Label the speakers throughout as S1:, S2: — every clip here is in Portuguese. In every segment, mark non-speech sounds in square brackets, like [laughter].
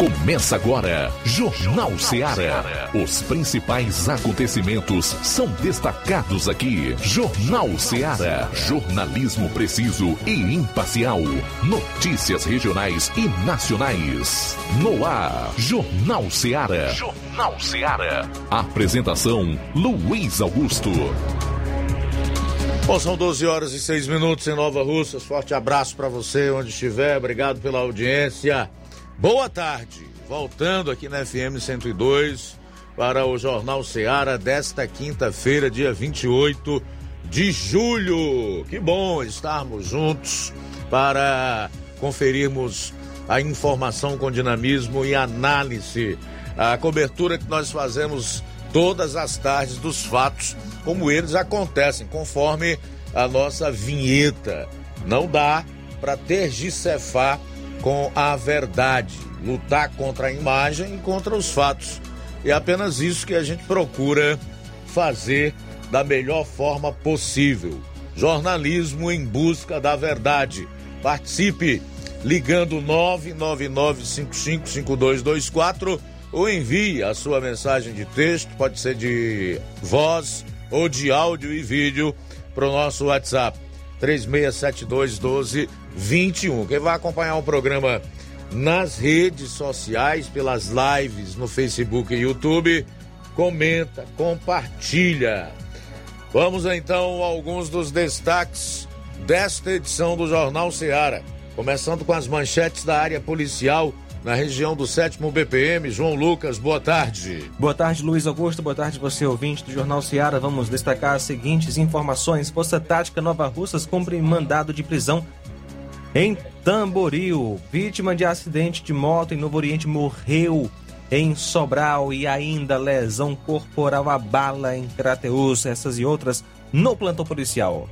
S1: Começa agora, Jornal Ceará. Os principais acontecimentos são destacados aqui. Jornal Ceará. Jornalismo preciso e imparcial. Notícias regionais e nacionais. No ar, Jornal Ceará. Jornal Ceará. Apresentação: Luiz Augusto.
S2: Bom, são 12 horas e 6 minutos em Nova Russas. Forte abraço para você onde estiver. Obrigado pela audiência. Boa tarde. Voltando aqui na FM 102 para o Jornal Seara desta quinta-feira, dia 28 de julho. Que bom estarmos juntos para conferirmos a informação com dinamismo e análise. A cobertura que nós fazemos todas as tardes dos fatos como eles acontecem, conforme a nossa vinheta. Não dá para tergicefar com a verdade, lutar contra a imagem e contra os fatos. É apenas isso que a gente procura fazer da melhor forma possível. Jornalismo em busca da verdade. Participe ligando 999555224 ou envie a sua mensagem de texto, pode ser de voz ou de áudio e vídeo para o nosso WhatsApp 36721221. Quem vai acompanhar o programa nas redes sociais, pelas lives no Facebook e YouTube, comenta, compartilha. Vamos então a alguns dos destaques desta edição do Jornal Seara, começando com as manchetes da área policial na região do sétimo BPM. João Lucas, boa tarde.
S3: Boa tarde, Luiz Augusto. Boa tarde, você ouvinte do Jornal Seara. Vamos destacar as seguintes informações. Força Tática Nova Russas cumpre mandado de prisão em Tamboril. Vítima de acidente de moto em Novo Oriente morreu em Sobral e ainda lesão corporal a bala em Crateus. Essas e outras no plantão policial.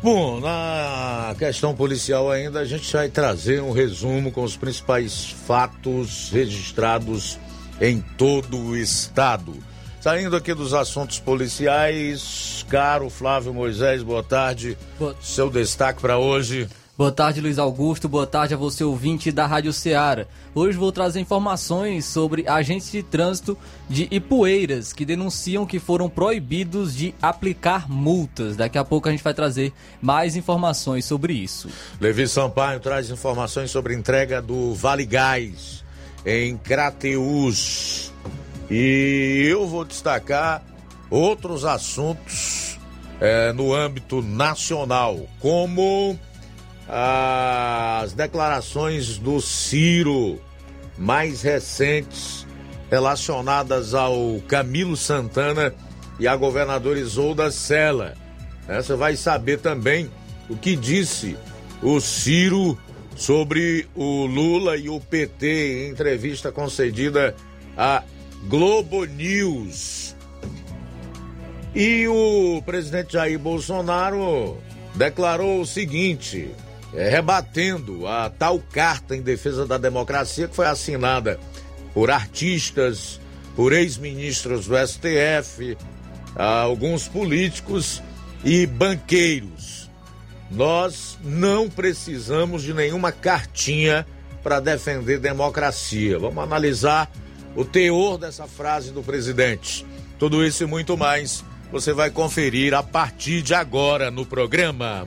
S2: Bom, na questão policial ainda, a gente vai trazer um resumo com os principais fatos registrados em todo o estado. Saindo aqui dos assuntos policiais, caro Flávio Moisés, boa tarde. Boa... Seu destaque para hoje.
S4: Boa tarde, Luiz Augusto. Boa tarde a você, ouvinte da Rádio Ceará. Hoje vou trazer informações sobre agentes de trânsito de Ipueiras que denunciam que foram proibidos de aplicar multas. Daqui a pouco a gente vai trazer mais informações sobre isso.
S2: Levi Sampaio traz informações sobre entrega do Vale Gás em Crateus. E eu vou destacar outros assuntos é, no âmbito nacional, como as declarações do Ciro mais recentes relacionadas ao Camilo Santana e a governadora Isolda Sela. Você vai saber também o que disse o Ciro sobre o Lula e o PT em entrevista concedida à Globo News. E o presidente Jair Bolsonaro declarou o seguinte: é, rebatendo a tal carta em defesa da democracia que foi assinada por artistas, por ex-ministros do STF, alguns políticos e banqueiros. Nós não precisamos de nenhuma cartinha para defender democracia. Vamos analisar o teor dessa frase do presidente. Tudo isso e muito mais você vai conferir a partir de agora no programa.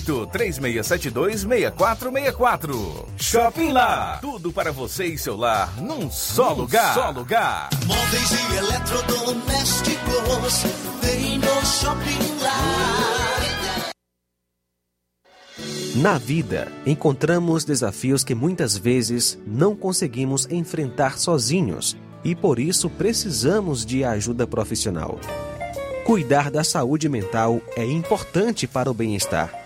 S5: 3672 3464. Shopping Lá. Tudo para você e seu lar num só num lugar. Só lugar.
S6: Móveis e eletrodomésticos. Vem no Shopping Lá.
S3: Na vida, encontramos desafios que muitas vezes não conseguimos enfrentar sozinhos e por isso precisamos de ajuda profissional.
S7: Cuidar da saúde mental é importante para o bem-estar.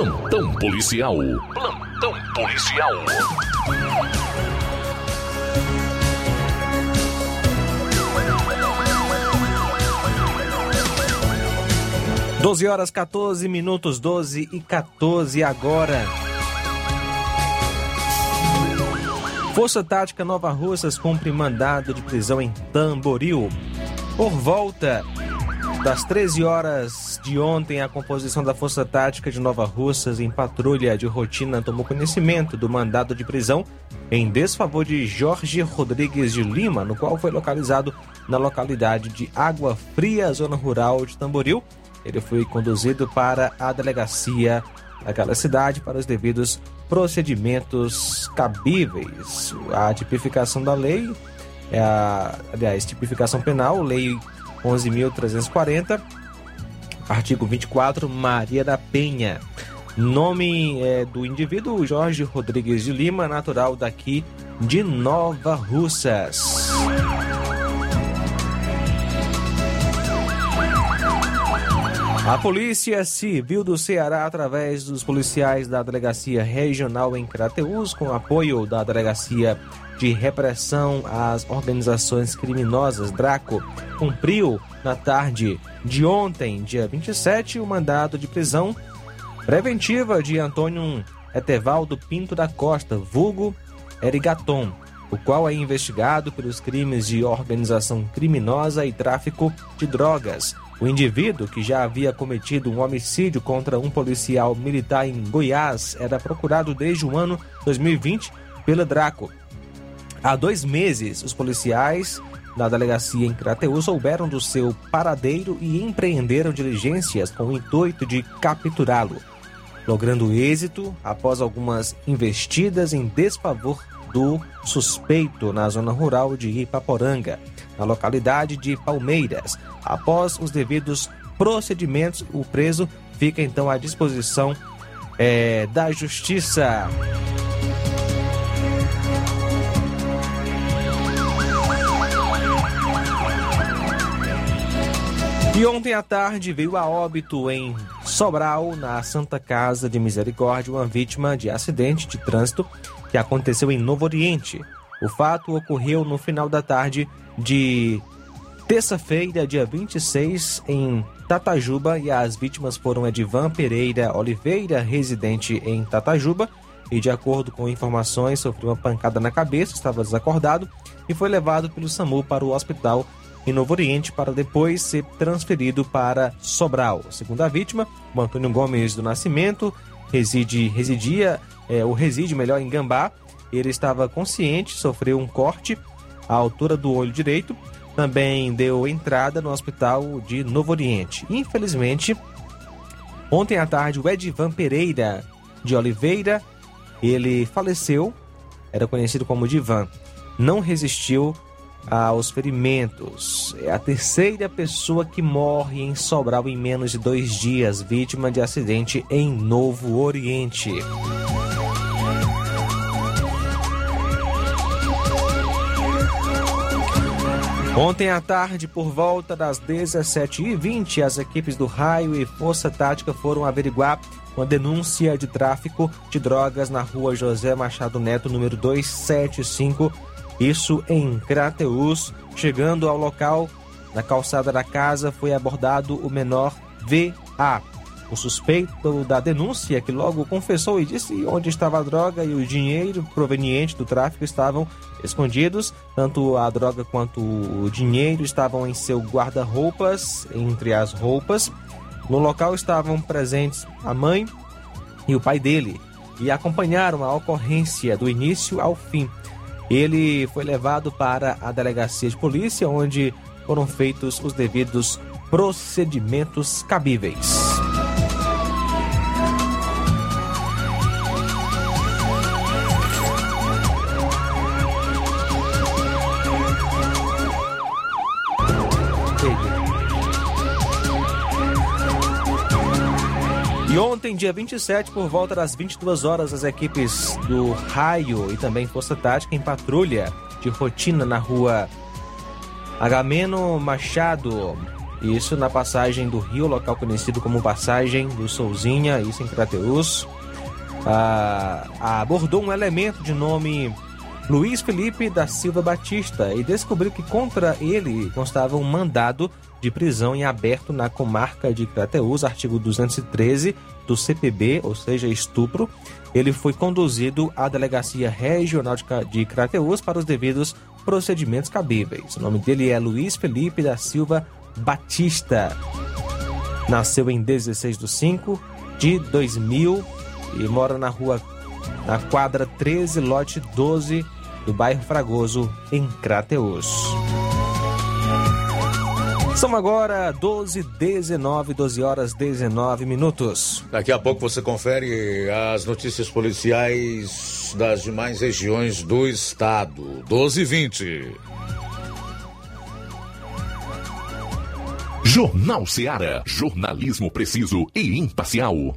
S1: Plantão policial. Plantão policial.
S3: Doze horas 14 minutos, 12 e 14 agora. Força Tática Nova Russas cumpre mandado de prisão em Tamboril. Por volta das 13 horas de ontem, a composição da Força Tática de Nova Russas em patrulha de rotina tomou conhecimento do mandado de prisão em desfavor de Jorge Rodrigues de Lima, no qual foi localizado na localidade de Água Fria, zona rural de Tamboril. Ele foi conduzido para a delegacia daquela cidade para os devidos procedimentos cabíveis. A tipificação da lei, é a, aliás, tipificação penal, lei 11.340, artigo 24, Maria da Penha. Nome é, do indivíduo Jorge Rodrigues de Lima, natural daqui de Nova Russas. A Polícia Civil do Ceará, através dos policiais da Delegacia Regional em Crateús, com apoio da Delegacia de Repressão às Organizações Criminosas, DRACO, cumpriu na tarde de ontem, dia 27, o mandado de prisão preventiva de Antônio Etevaldo Pinto da Costa, vulgo Erigaton, o qual é investigado pelos crimes de organização criminosa e tráfico de drogas O indivíduo, que já havia cometido um homicídio contra um policial militar em Goiás, era procurado desde o ano 2020 pela Draco. Há dois meses, os policiais da delegacia em Crateus souberam do seu paradeiro e empreenderam diligências com o intuito de capturá-lo, logrando êxito após algumas investidas em desfavor do suspeito na zona rural de Ipaporanga, na localidade de Palmeiras. Após os devidos procedimentos, o preso fica então à disposição é, da justiça. E ontem à tarde veio a óbito em Sobral, na Santa Casa de Misericórdia, uma vítima de acidente de trânsito que aconteceu em Novo Oriente. O fato ocorreu no final da tarde de terça-feira, dia 26, em Tatajuba, e as vítimas foram Edivan Pereira Oliveira, residente em Tatajuba, e de acordo com informações, sofreu uma pancada na cabeça, estava desacordado e foi levado pelo SAMU para o hospital em Novo Oriente para depois ser transferido para Sobral. Segundo a vítima, o Antônio Gomes do Nascimento reside, residia, é, ou reside melhor em Gambá. Ele estava consciente, sofreu um corte à altura do olho direito. Também deu entrada no hospital de Novo Oriente. Infelizmente, ontem à tarde, o Edivan Pereira de Oliveira, ele faleceu, era conhecido como Divan, não resistiu aos ferimentos. É a terceira pessoa que morre em Sobral em menos de dois dias, vítima de acidente em Novo Oriente. Ontem à tarde, por volta das 17h20, as equipes do Raio e Força Tática foram averiguar uma denúncia de tráfico de drogas na rua José Machado Neto, número 275, isso em Crateus. Chegando ao local, na calçada da casa, foi abordado o menor VA. O suspeito da denúncia, que logo confessou e disse onde estava a droga e o dinheiro proveniente do tráfico estavam escondidos. Tanto a droga quanto o dinheiro estavam em seu guarda-roupas, entre as roupas. No local estavam presentes a mãe e o pai dele e acompanharam a ocorrência do início ao fim. Ele foi levado para a delegacia de polícia, onde foram feitos os devidos procedimentos cabíveis. E ontem, dia 27, por volta das 22 horas, as equipes do Raio e também Força Tática em patrulha de rotina na rua Agameno Machado. Isso na passagem do rio, local conhecido como Passagem do Souzinha, isso em Crateus. Ah, abordou um elemento de nome Luiz Felipe da Silva Batista e descobriu que contra ele constava um mandado de prisão em aberto na comarca de Crateus, artigo 213 do CPB, ou seja, estupro. Ele foi conduzido à Delegacia Regional de Crateus para os devidos procedimentos cabíveis. O nome dele é Luiz Felipe da Silva Batista. Nasceu em 16 de 5 de 2000 e mora na rua, na quadra 13, lote 12 do bairro Fragoso, em Crateus. São agora 12, 19, 12 horas 19 minutos.
S2: Daqui a pouco você confere as notícias policiais das demais regiões do estado. 12 e 20.
S1: Jornal Seara. Jornalismo preciso e imparcial.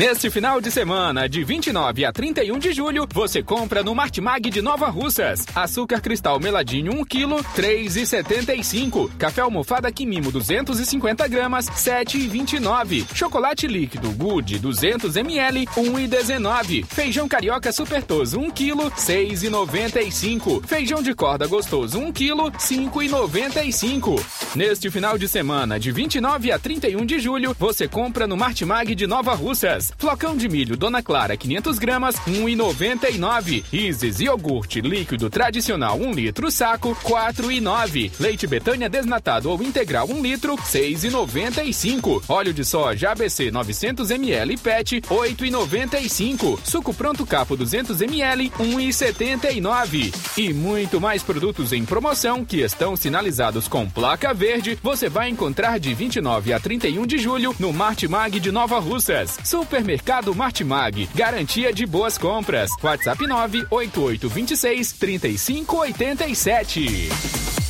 S8: Neste final de semana, de 29 a 31 de julho, você compra no Martimag de Nova Russas. Açúcar cristal meladinho 1 kg, 3,75. Café almofada Quimimo 250 gramas, 7,29. Chocolate líquido Good 200 ml, 1,19. Feijão carioca supertoso 1 kg, 6,95. Feijão de corda gostoso 1 kg, 5,95. Neste final de semana, de 29 a 31 de julho, você compra no Martimag de Nova Russas. Flocão de milho Dona Clara 500 gramas, 1,99. Isis iogurte líquido tradicional 1 litro saco, 4,9. Leite Betânia desnatado ou integral 1 litro, 6,95. Óleo de soja ABC 900 ml PET, 8,95. Suco pronto capo 200 ml, 1,79. E muito mais produtos em promoção que estão sinalizados com placa verde, você vai encontrar de 29 a 31 de julho no Martimag de Nova Russas. Supermercado Martimag, garantia de boas compras. WhatsApp 98826 3587.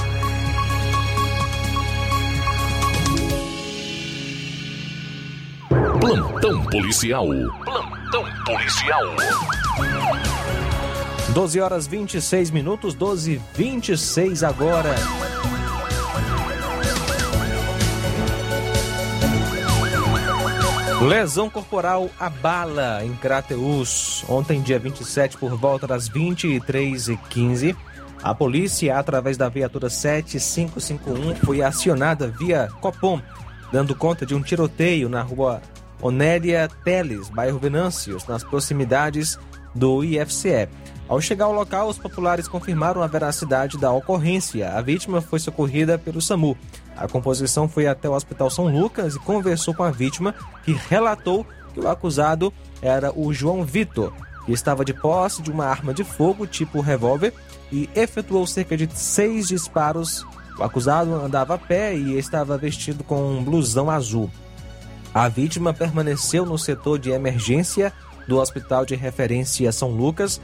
S1: Plantão policial. Plantão policial.
S3: 12 horas 26 minutos, 12 e 26 agora. Lesão corporal abala em Crateus. Ontem, dia 27, por volta das 23h15, a polícia, através da viatura 7551, foi acionada via Copom, dando conta de um tiroteio na rua Onélia Teles, bairro Venâncios, nas proximidades do IFCE. Ao chegar ao local, os populares confirmaram a veracidade da ocorrência. A vítima foi socorrida pelo SAMU. A composição foi até o Hospital São Lucas e conversou com a vítima, que relatou que o acusado era o João Vitor, que estava de posse de uma arma de fogo tipo revólver e efetuou cerca de seis disparos. O acusado andava a pé e estava vestido com um blusão azul. A vítima permaneceu no setor de emergência do Hospital de Referência São Lucas,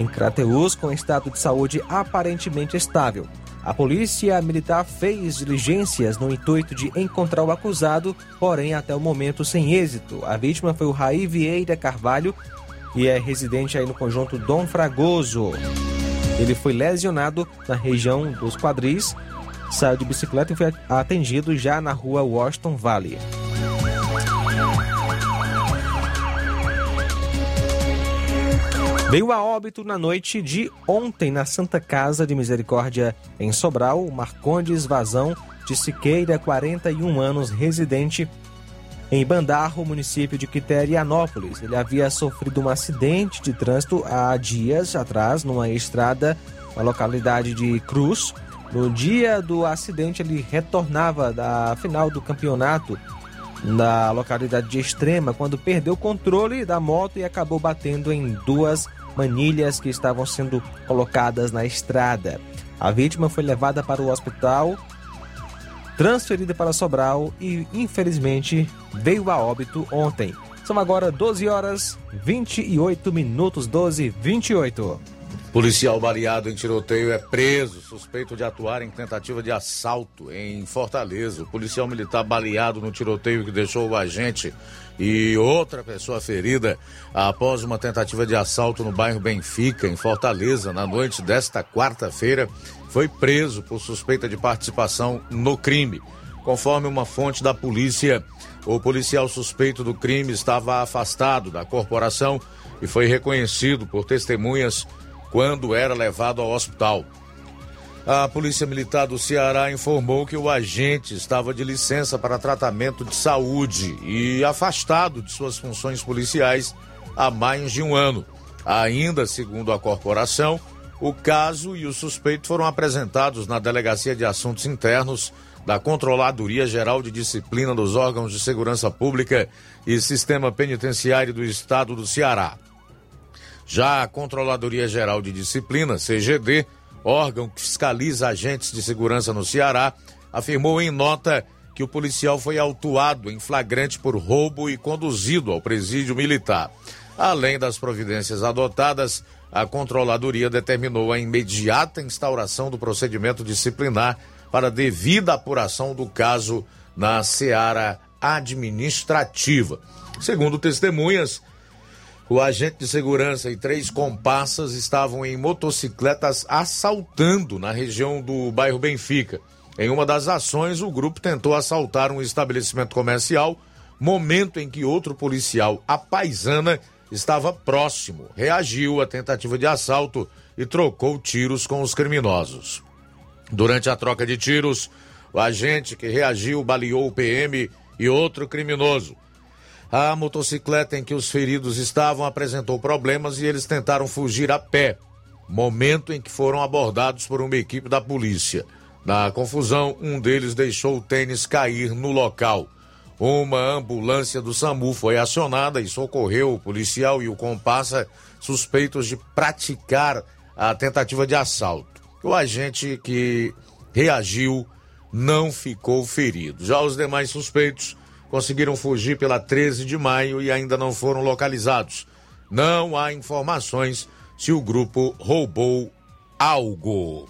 S3: em Crateus, com estado de saúde aparentemente estável. A polícia militar fez diligências no intuito de encontrar o acusado, porém até o momento sem êxito. A vítima foi o Raí Vieira Carvalho e é residente aí no conjunto Dom Fragoso. Ele foi lesionado na região dos quadris, saiu de bicicleta e foi atendido já na rua Washington Valley. Veio a óbito na noite de ontem na Santa Casa de Misericórdia, em Sobral, Marcondes Vazão de Siqueira, 41 anos, residente em Bandarro, município de Quiterianópolis. Ele havia sofrido um acidente de trânsito há dias atrás, numa estrada na localidade de Cruz. No dia do acidente, ele retornava da final do campeonato na localidade de Extrema, quando perdeu o controle da moto e acabou batendo em duas manilhas que estavam sendo colocadas na estrada. A vítima foi levada para o hospital, transferida para Sobral e, infelizmente, veio a óbito ontem. São agora 12 horas 28 minutos, 12 e 28.
S2: Policial baleado em tiroteio é preso, suspeito de atuar em tentativa de assalto em Fortaleza. O policial militar baleado no tiroteio que deixou o agente e outra pessoa ferida após uma tentativa de assalto no bairro Benfica, em Fortaleza, na noite desta quarta-feira, foi preso por suspeita de participação no crime. Conforme uma fonte da polícia, o policial suspeito do crime estava afastado da corporação e foi reconhecido por testemunhas quando era levado ao hospital. A Polícia Militar do Ceará informou que o agente estava de licença para tratamento de saúde e afastado de suas funções policiais há mais de um ano. Ainda segundo a corporação, o caso e o suspeito foram apresentados na Delegacia de Assuntos Internos da Controladoria Geral de Disciplina dos Órgãos de Segurança Pública e Sistema Penitenciário do Estado do Ceará. Já a Controladoria Geral de Disciplina, CGD, órgão que fiscaliza agentes de segurança no Ceará, afirmou em nota que o policial foi autuado em flagrante por roubo e conduzido ao presídio militar. Além das providências adotadas, a controladoria determinou a imediata instauração do procedimento disciplinar para devida apuração do caso na seara administrativa. Segundo testemunhas, o agente de segurança e três comparsas estavam em motocicletas assaltando na região do bairro Benfica. Em uma das ações, o grupo tentou assaltar um estabelecimento comercial, momento em que outro policial, a paisana, estava próximo, reagiu à tentativa de assalto e trocou tiros com os criminosos. Durante a troca de tiros, o agente que reagiu baleou o PM e outro criminoso. A motocicleta em que os feridos estavam apresentou problemas e eles tentaram fugir a pé, momento em que foram abordados por uma equipe da polícia. Na confusão, um deles deixou o tênis cair no local. uma ambulância do SAMU foi acionada e socorreu o policial e o comparsa suspeitos de praticar a tentativa de assalto. O agente que reagiu não ficou ferido. Já os demais suspeitos conseguiram fugir pela 13 de maio e ainda não foram localizados. Não há informações se o grupo roubou algo.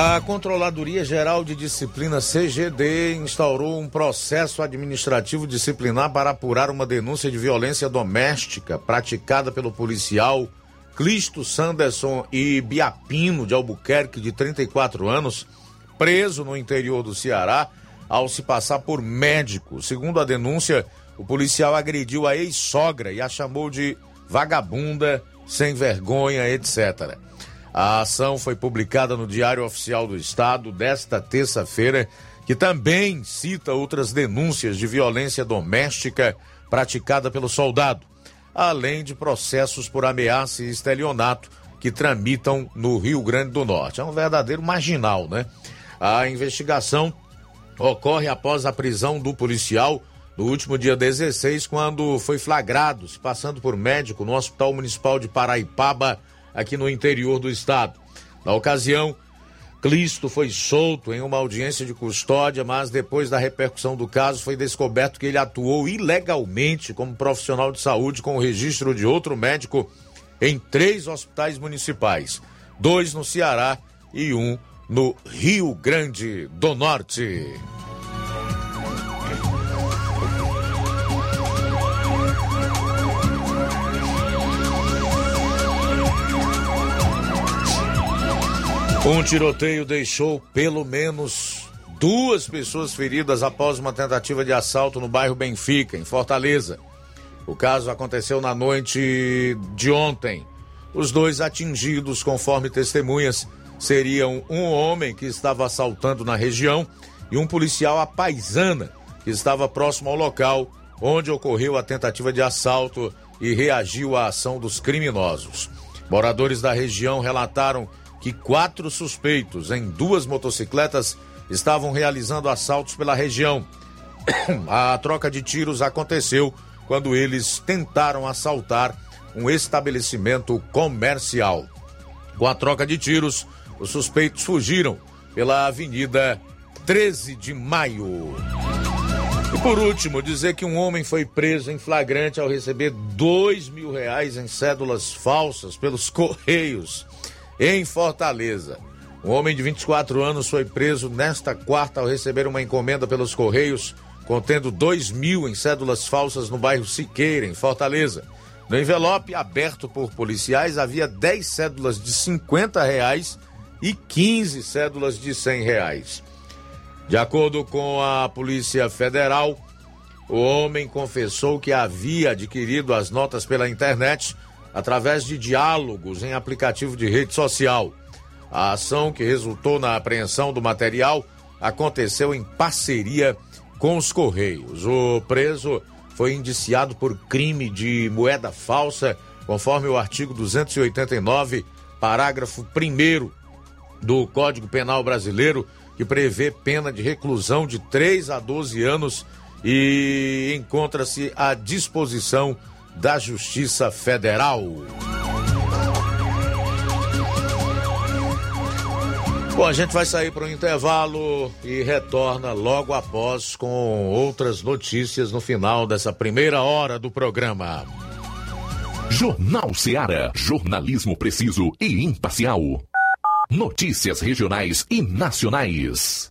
S2: A Controladoria Geral de Disciplina CGD instaurou um processo administrativo disciplinar para apurar uma denúncia de violência doméstica praticada pelo policial Clisto Sanderson e Biapino de Albuquerque, de 34 anos, preso no interior do Ceará ao se passar por médico. Segundo a denúncia, o policial agrediu a ex-sogra e a chamou de vagabunda, sem vergonha, etc. A ação foi publicada no Diário Oficial do Estado desta terça-feira, que também cita outras denúncias de violência doméstica praticada pelo soldado, além de processos por ameaça e estelionato que tramitam no Rio Grande do Norte. É um verdadeiro marginal, né? A investigação ocorre após a prisão do policial no último dia 16, quando foi flagrado se passando por médico no Hospital Municipal de Paraipaba aqui no interior do estado. Na ocasião, Clisto foi solto em uma audiência de custódia, mas depois da repercussão do caso foi descoberto que ele atuou ilegalmente como profissional de saúde com o registro de outro médico em três hospitais municipais, dois no Ceará e um no Rio Grande do Norte. Um tiroteio deixou pelo menos duas pessoas feridas após uma tentativa de assalto no bairro Benfica, em Fortaleza. O caso aconteceu na noite de ontem. Os dois atingidos, conforme testemunhas, seriam um homem que estava assaltando na região e um policial apaisana que estava próximo ao local onde ocorreu a tentativa de assalto e reagiu à ação dos criminosos. Moradores da região relataram que quatro suspeitos em duas motocicletas estavam realizando assaltos pela região. [coughs] A troca de tiros aconteceu quando eles tentaram assaltar um estabelecimento comercial. Com a troca de tiros, os suspeitos fugiram pela Avenida 13 de Maio. E por último, dizer que um homem foi preso em flagrante ao receber dois mil reais em cédulas falsas pelos [laughs] Correios em Fortaleza. Um homem de 24 anos foi preso nesta quarta ao receber uma encomenda pelos Correios contendo 2 mil em cédulas falsas no bairro Siqueira, em Fortaleza. No envelope aberto por policiais havia 10 cédulas de 50 reais e 15 cédulas de 100 reais. De acordo com a Polícia Federal, o homem confessou que havia adquirido as notas pela internet através de diálogos em aplicativo de rede social. A ação que resultou na apreensão do material aconteceu em parceria com os Correios. O preso foi indiciado por crime de moeda falsa, conforme o artigo 289, parágrafo 1 do Código Penal Brasileiro, que prevê pena de reclusão de 3 a 12 anos e encontra-se à disposição da Justiça Federal. Bom, a gente vai sair para o intervalo e retorna logo após com outras notícias no final dessa primeira hora do programa.
S1: Jornal Seara. Jornalismo preciso e imparcial. Notícias regionais e nacionais.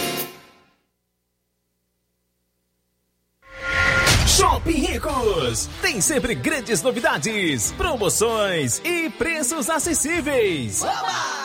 S9: Shopping Ricos tem sempre grandes novidades, promoções e preços acessíveis.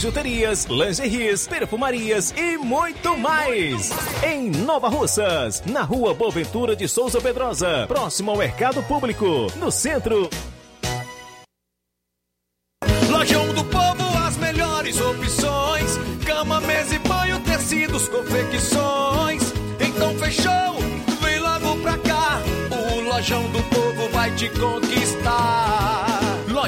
S9: bijuterias, lingeries, perfumarias e muito mais. Em Nova Russas, na rua Boaventura de Souza Pedrosa, próximo ao Mercado Público, no centro.
S6: Lojão do Povo, as melhores opções: cama, mesa e banho, tecidos, confecções. Então fechou, vem logo pra cá. O Lojão do Povo vai te conquistar.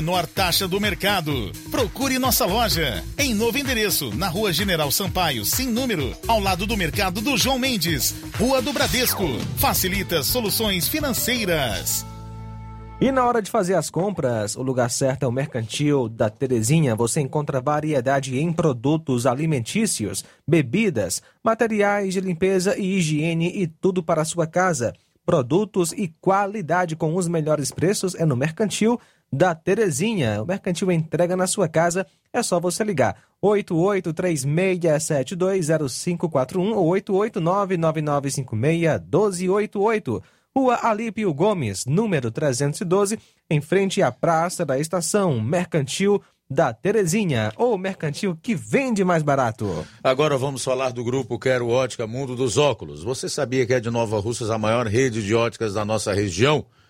S10: menor taxa do mercado. Procure nossa loja em novo endereço, na Rua General Sampaio, sem número, ao lado do mercado do João Mendes, Rua do Bradesco. Facilita soluções financeiras.
S3: E na hora de fazer as compras, o lugar certo é o Mercantil da Terezinha. Você encontra variedade em produtos alimentícios, bebidas, materiais de limpeza e higiene e tudo para a sua casa. Produtos e qualidade com os melhores preços é no Mercantil da Terezinha. O Mercantil entrega na sua casa, é só você ligar. 8836720541 ou 88999561288. Rua Alípio Gomes, número 312, em frente à Praça da Estação, Mercantil da Terezinha, ou mercantil que vende mais barato.
S2: Agora vamos falar do grupo Quero Ótica Mundo dos Óculos. Você sabia que é de Nova Russas a maior rede de óticas da nossa região?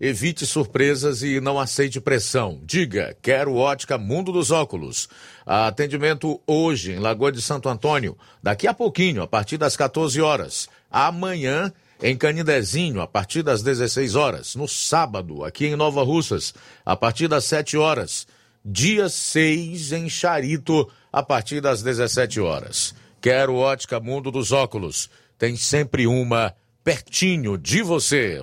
S2: evite surpresas e não aceite pressão. Diga, quero ótica Mundo dos Óculos. Atendimento hoje em Lagoa de Santo Antônio, daqui a pouquinho, a partir das 14 horas. Amanhã, em Canidezinho, a partir das 16 horas. No sábado, aqui em Nova Russas, a partir das 7 horas. Dia 6, em Charito, a partir das 17 horas. Quero ótica Mundo dos Óculos tem sempre uma pertinho de você.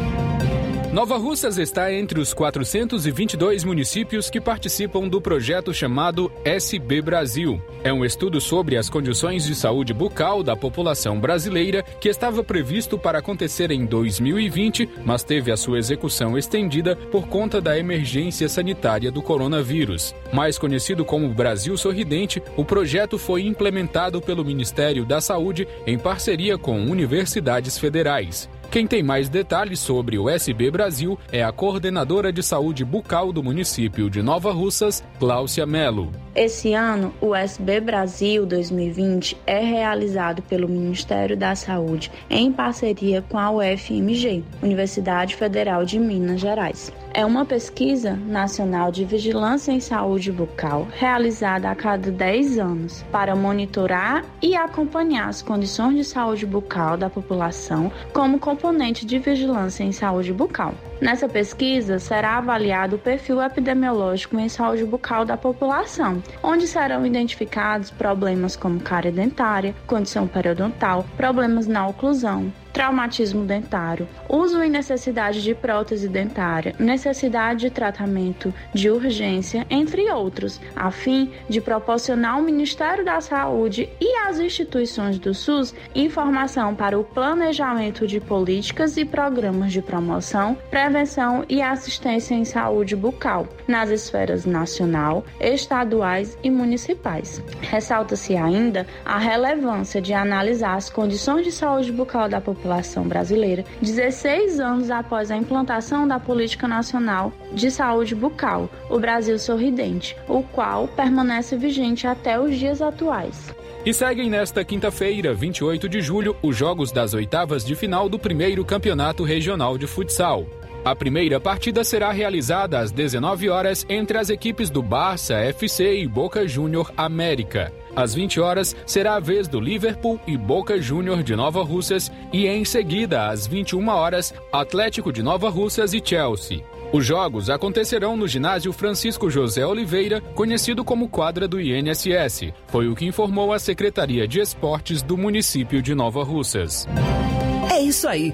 S8: Nova Russas está entre os 422 municípios que participam do projeto chamado SB Brasil. É um estudo sobre as condições de saúde bucal da população brasileira que estava previsto para acontecer em 2020, mas teve a sua execução estendida por conta da emergência sanitária do coronavírus. Mais conhecido como Brasil Sorridente, o projeto foi implementado pelo Ministério da Saúde em parceria com universidades federais. Quem tem mais detalhes sobre o SB Brasil é a coordenadora de saúde bucal do município de Nova Russas, Cláudia Melo.
S11: Esse ano, o SB Brasil 2020 é realizado pelo Ministério da Saúde em parceria com a UFMG, Universidade Federal de Minas Gerais. É uma pesquisa nacional de vigilância em saúde bucal realizada a cada 10 anos para monitorar e acompanhar as condições de saúde bucal da população como componente de vigilância em saúde bucal. Nessa pesquisa, será avaliado o perfil epidemiológico em saúde bucal da população, onde serão identificados problemas como cárie dentária, condição periodontal, problemas na oclusão, traumatismo dentário, uso e necessidade de prótese dentária, necessidade de tratamento de urgência, entre outros, a fim de proporcionar ao Ministério da Saúde e às instituições do SUS informação para o planejamento de políticas e programas de promoção, prevenção e assistência em saúde bucal nas esferas nacional, estaduais e municipais. Ressalta-se ainda a relevância de analisar as condições de saúde bucal da população brasileira 16 anos após a implantação da Política Nacional de Saúde Bucal, o Brasil Sorridente, o qual permanece vigente até os dias atuais.
S8: E seguem nesta quinta-feira, 28 de julho, os jogos das oitavas de final do primeiro Campeonato Regional de Futsal. A primeira partida será realizada às 19 horas entre as equipes do Barça FC e Boca Júnior América. Às 20 horas será a vez do Liverpool e Boca Júnior de Nova Russas e em seguida às 21 horas Atlético de Nova Russas e Chelsea. Os jogos acontecerão no ginásio Francisco José Oliveira, conhecido como quadra do INSS. Foi o que informou a Secretaria de Esportes do município de Nova Russas.
S12: É isso aí.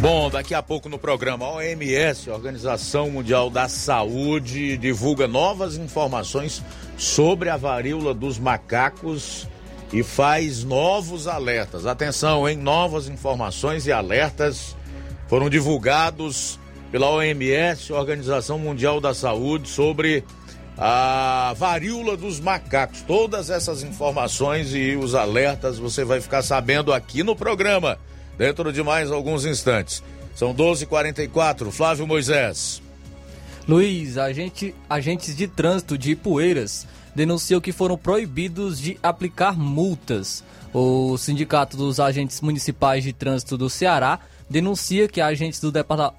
S2: Bom, daqui a pouco no programa OMS, Organização Mundial da Saúde, divulga novas informações sobre a varíola dos macacos e faz novos alertas. Atenção, em novas informações e alertas foram divulgados pela OMS, Organização Mundial da Saúde, sobre a varíola dos macacos. Todas essas informações e os alertas você vai ficar sabendo aqui no programa dentro de mais alguns instantes. São 12h44, Flávio Moisés.
S4: Luiz, agente, agentes de trânsito de Ipueiras denunciam que foram proibidos de aplicar multas. O Sindicato dos Agentes Municipais de Trânsito do Ceará denuncia que agentes do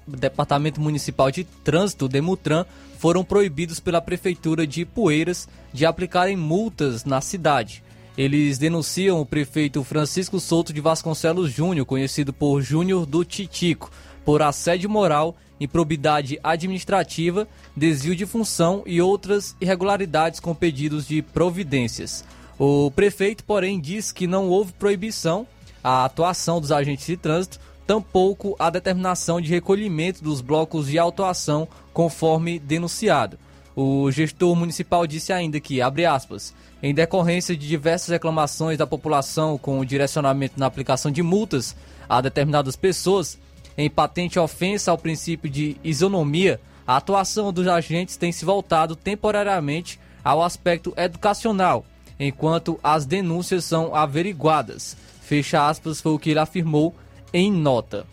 S4: Departamento Municipal de Trânsito, Demutran, foram proibidos pela Prefeitura de Ipueiras de aplicarem multas na cidade. Eles denunciam o prefeito Francisco Souto de Vasconcelos Júnior, conhecido por Júnior do Titico, por assédio moral, improbidade administrativa, desvio de função e outras irregularidades com pedidos de providências. O prefeito, porém, diz que não houve proibição à atuação dos agentes de trânsito, tampouco a determinação de recolhimento dos blocos de autuação, conforme denunciado. O gestor municipal disse ainda que, abre aspas, em decorrência de diversas reclamações da população com o direcionamento na aplicação de multas a determinadas pessoas, em patente ofensa ao princípio de isonomia, a atuação dos agentes tem se voltado temporariamente ao aspecto educacional, enquanto as denúncias são averiguadas. Fecha aspas, foi o que ele afirmou em nota.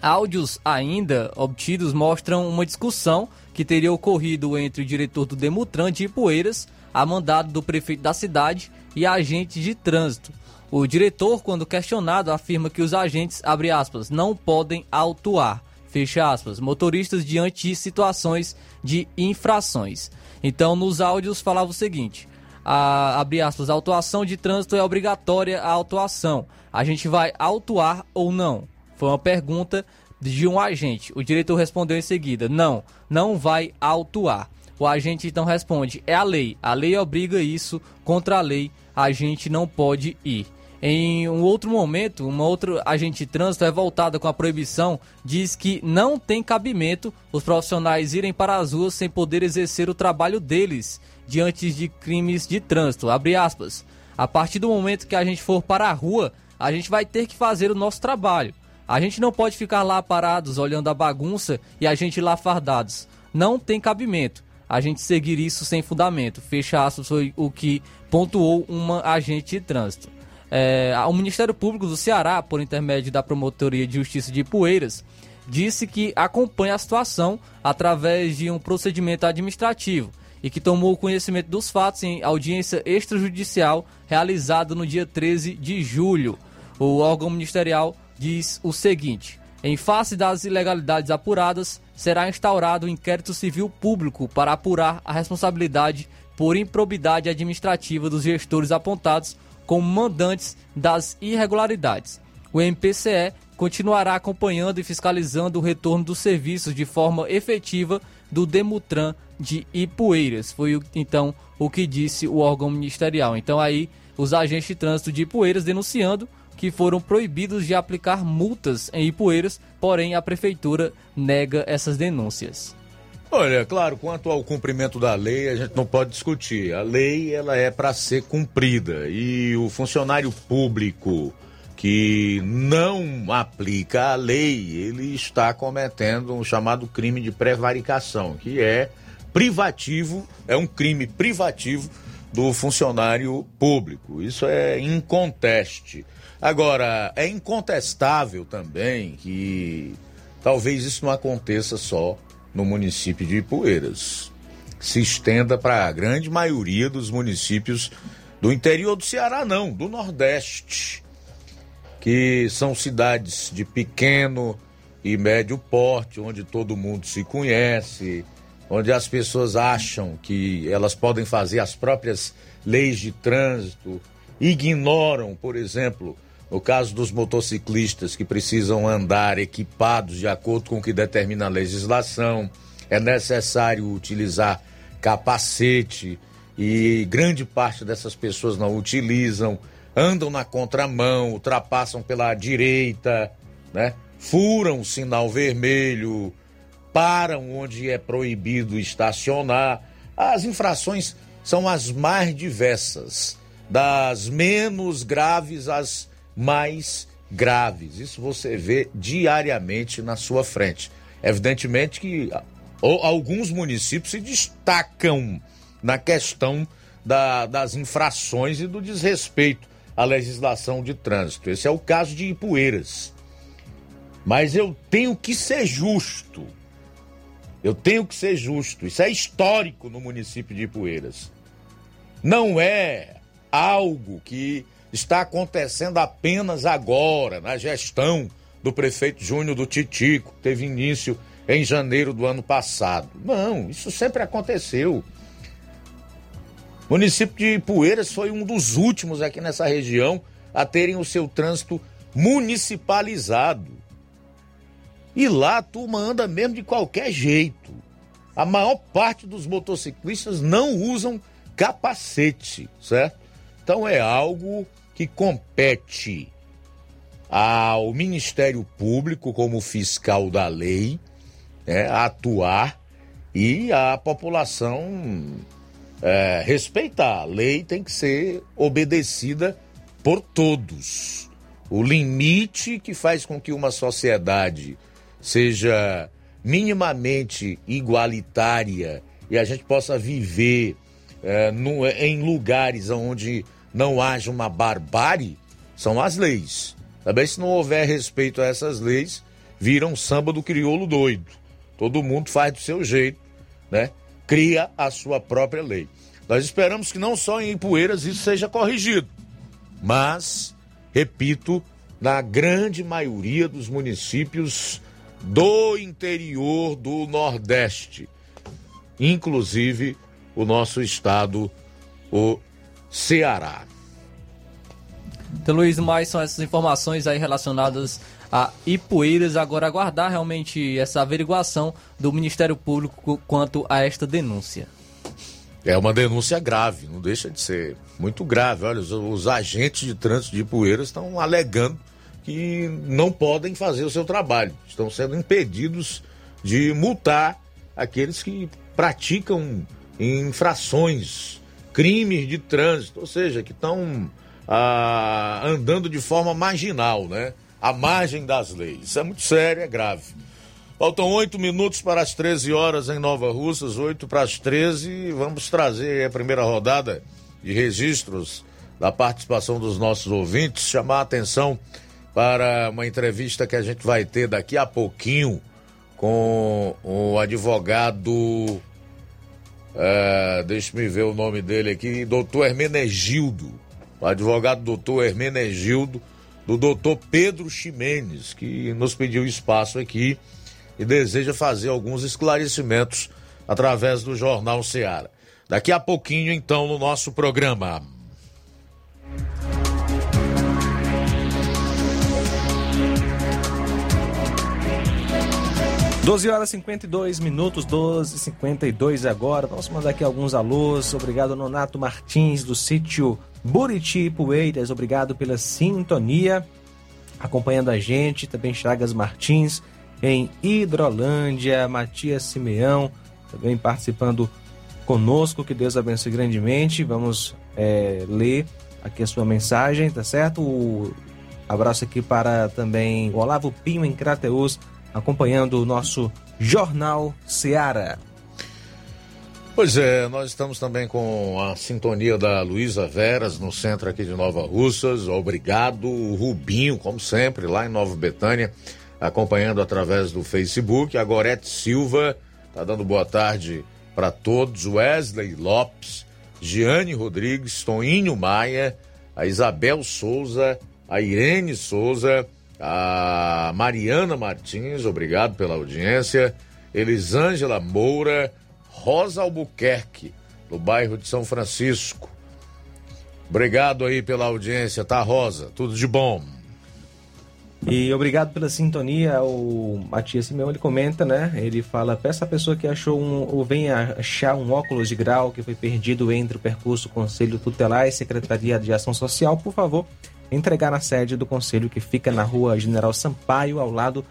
S4: Áudios ainda obtidos mostram uma discussão que teria ocorrido entre o diretor do Demutran de Ipueiras, a mandado do prefeito da cidade, e agentes de trânsito. O diretor, quando questionado, afirma que os agentes, abre aspas, não podem autuar, fecha aspas, motoristas diante de situações de infrações. Então, nos áudios falava o seguinte: a, abre aspas, a autuação de trânsito é obrigatória a autuação. A gente vai autuar ou não? Foi uma pergunta de um agente. O diretor respondeu em seguida: não, não vai autuar. O agente então responde: é a lei. A lei obriga isso, contra a lei a gente não pode ir. Em um outro momento, uma outra agente de trânsito é voltada com a proibição, diz que não tem cabimento os profissionais irem para as ruas sem poder exercer o trabalho deles diante de crimes de trânsito. A partir do momento que a gente for para a rua, a gente vai ter que fazer o nosso trabalho. A gente não pode ficar lá parados olhando a bagunça e a gente lá fardados. Não tem cabimento a gente seguir isso sem fundamento. Fecha aspas foi o que pontuou uma agente de trânsito. É, o Ministério Público do Ceará, por intermédio da Promotoria de Justiça de Poeiras, disse que acompanha a situação através de um procedimento administrativo e que tomou conhecimento dos fatos em audiência extrajudicial realizada no dia 13 de julho. O órgão ministerial diz o seguinte: em face das ilegalidades apuradas, será instaurado um inquérito civil público para apurar a responsabilidade por improbidade administrativa dos gestores apontados como mandantes das irregularidades. O MPCE continuará acompanhando e fiscalizando o retorno dos serviços de forma efetiva do Demutran de Ipueiras. Foi então o que disse o órgão ministerial. Então aí os agentes de trânsito de Ipueiras denunciando que foram proibidos de aplicar multas em Ipueiras, porém a prefeitura nega essas denúncias.
S2: Olha, claro, quanto ao cumprimento da lei, a gente não pode discutir. A lei ela é para ser cumprida e o funcionário público que não aplica a lei, ele está cometendo um chamado crime de prevaricação, que é privativo, é um crime privativo do funcionário público. Isso é inconteste. Agora, é incontestável também que talvez isso não aconteça só no município de Ipueiras. Se estenda para a grande maioria dos municípios do interior do Ceará, não, do Nordeste, que são cidades de pequeno e médio porte, onde todo mundo se conhece, onde as pessoas acham que elas podem fazer as próprias leis de trânsito, ignoram, por exemplo, no caso dos motociclistas que precisam andar equipados de acordo com o que determina a legislação, é necessário utilizar capacete e grande parte dessas pessoas não utilizam, andam na contramão, ultrapassam pela direita, né? Furam o sinal vermelho, param onde é proibido estacionar. As infrações são as mais diversas, das menos graves às mais graves. Isso você vê diariamente na sua frente. Evidentemente que alguns municípios se destacam na questão da, das infrações e do desrespeito à legislação de trânsito. Esse é o caso de Ipueiras. Mas eu tenho que ser justo. Eu tenho que ser justo. Isso é histórico no município de Ipueiras. Não é algo que está acontecendo apenas agora, na gestão do prefeito Júnior do Titico, que teve início em janeiro do ano passado. Não, isso sempre aconteceu. O município de Poeiras foi um dos últimos aqui nessa região a terem o seu trânsito municipalizado. E lá a turma anda mesmo de qualquer jeito. A maior parte dos motociclistas não usam capacete, certo? Então é algo que compete ao Ministério Público como fiscal da lei né, atuar e a população é, respeitar. A lei tem que ser obedecida por todos. O limite que faz com que uma sociedade seja minimamente igualitária e a gente possa viver é, no, em lugares onde não haja uma barbárie são as leis. Também se não houver respeito a essas leis, viram um samba do crioulo doido. Todo mundo faz do seu jeito, né? Cria a sua própria lei. Nós esperamos que não só em Ipueiras isso seja corrigido, mas, repito, na grande maioria dos municípios do interior do Nordeste, inclusive o nosso estado, o Ceará.
S4: Então, Luiz, mais são essas informações aí relacionadas a Ipueiras. Agora, aguardar realmente essa averiguação do Ministério Público quanto a esta denúncia.
S2: É uma denúncia grave, não deixa de ser muito grave. Olha, os, os agentes de trânsito de Ipueiras estão alegando que não podem fazer o seu trabalho, estão sendo impedidos de multar aqueles que praticam infrações, crimes de trânsito, ou seja, que estão ah, andando de forma marginal, né? À margem das leis. Isso é muito sério, é grave. Faltam oito minutos para as 13 horas em Nova Russas, oito para as 13. Vamos trazer a primeira rodada de registros da participação dos nossos ouvintes, chamar a atenção para uma entrevista que a gente vai ter daqui a pouquinho com o advogado. É, deixa-me ver o nome dele aqui, doutor Hermenegildo o advogado doutor Hermenegildo, do doutor Pedro Ximenes, que nos pediu espaço aqui e deseja fazer alguns esclarecimentos através do Jornal Seara. Daqui a pouquinho, então, no nosso programa.
S3: 12 horas e 52 minutos, 12 e 52 agora. Vamos mandar aqui alguns alôs. Obrigado, Nonato Martins, do sítio Buriti Poeiras. Obrigado pela sintonia, acompanhando a gente. Também Chagas Martins, em Hidrolândia. Matias Simeão, também participando conosco. Que Deus abençoe grandemente. Vamos é, ler aqui a sua mensagem, tá certo? O abraço aqui para também o Olavo Pinho, em Crateus acompanhando o nosso Jornal Seara.
S2: Pois é, nós estamos também com a sintonia da Luísa Veras, no centro aqui de Nova Russas. Obrigado, Rubinho, como sempre, lá em Nova Betânia, acompanhando através do Facebook. A Gorete Silva está dando boa tarde para todos. Wesley Lopes, Giane Rodrigues, Toninho Maia, a Isabel Souza, a Irene Souza, a Mariana Martins, obrigado pela audiência, Elisângela Moura, Rosa Albuquerque, no bairro de São Francisco. Obrigado aí pela audiência, tá, Rosa? Tudo de bom.
S3: E obrigado pela sintonia. O Matias Simeão ele comenta, né? Ele fala: peça a pessoa que achou um, ou venha achar um óculos de grau que foi perdido entre o percurso Conselho Tutelar e Secretaria de Ação Social, por favor, entregar na sede do conselho que fica na rua General Sampaio, ao lado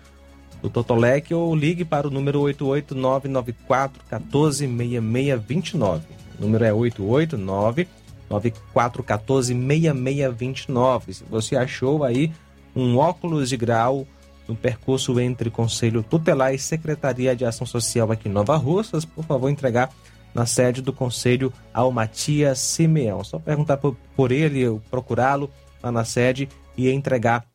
S3: do Totolec, ou ligue para o número 88994 146629. O número é 889 9414 6629. Se você achou aí um óculos de grau no percurso entre Conselho Tutelar e Secretaria de Ação Social aqui em Nova Russas, por favor, entregar na sede do Conselho ao Matias Simeão. Só perguntar por ele, procurá-lo lá na sede e entregar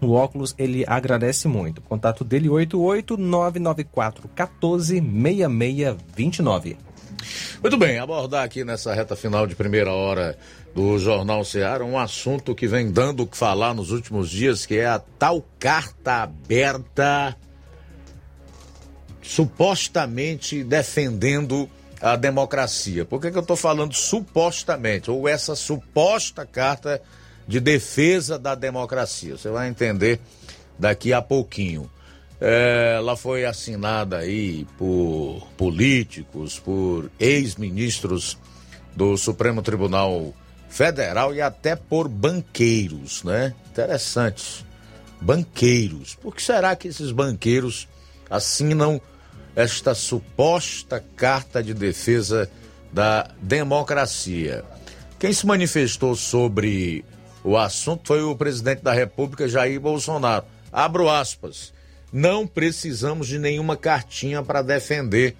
S3: o óculos, ele agradece muito. Contato dele 88994 146629.
S2: Muito bem, abordar aqui nessa reta final de primeira hora do Jornal Ceará um assunto que vem dando o que falar nos últimos dias, que é a tal carta aberta supostamente defendendo a democracia. Por que, que eu estou falando supostamente? Ou essa suposta carta de defesa da democracia. Você vai entender daqui a pouquinho. É, ela foi assinada aí por políticos, por ex-ministros do Supremo Tribunal federal e até por banqueiros, né? Interessante. Banqueiros. Por que será que esses banqueiros assinam esta suposta carta de defesa da democracia? Quem se manifestou sobre o assunto foi o presidente da República, Jair Bolsonaro. Abro aspas. Não precisamos de nenhuma cartinha para defender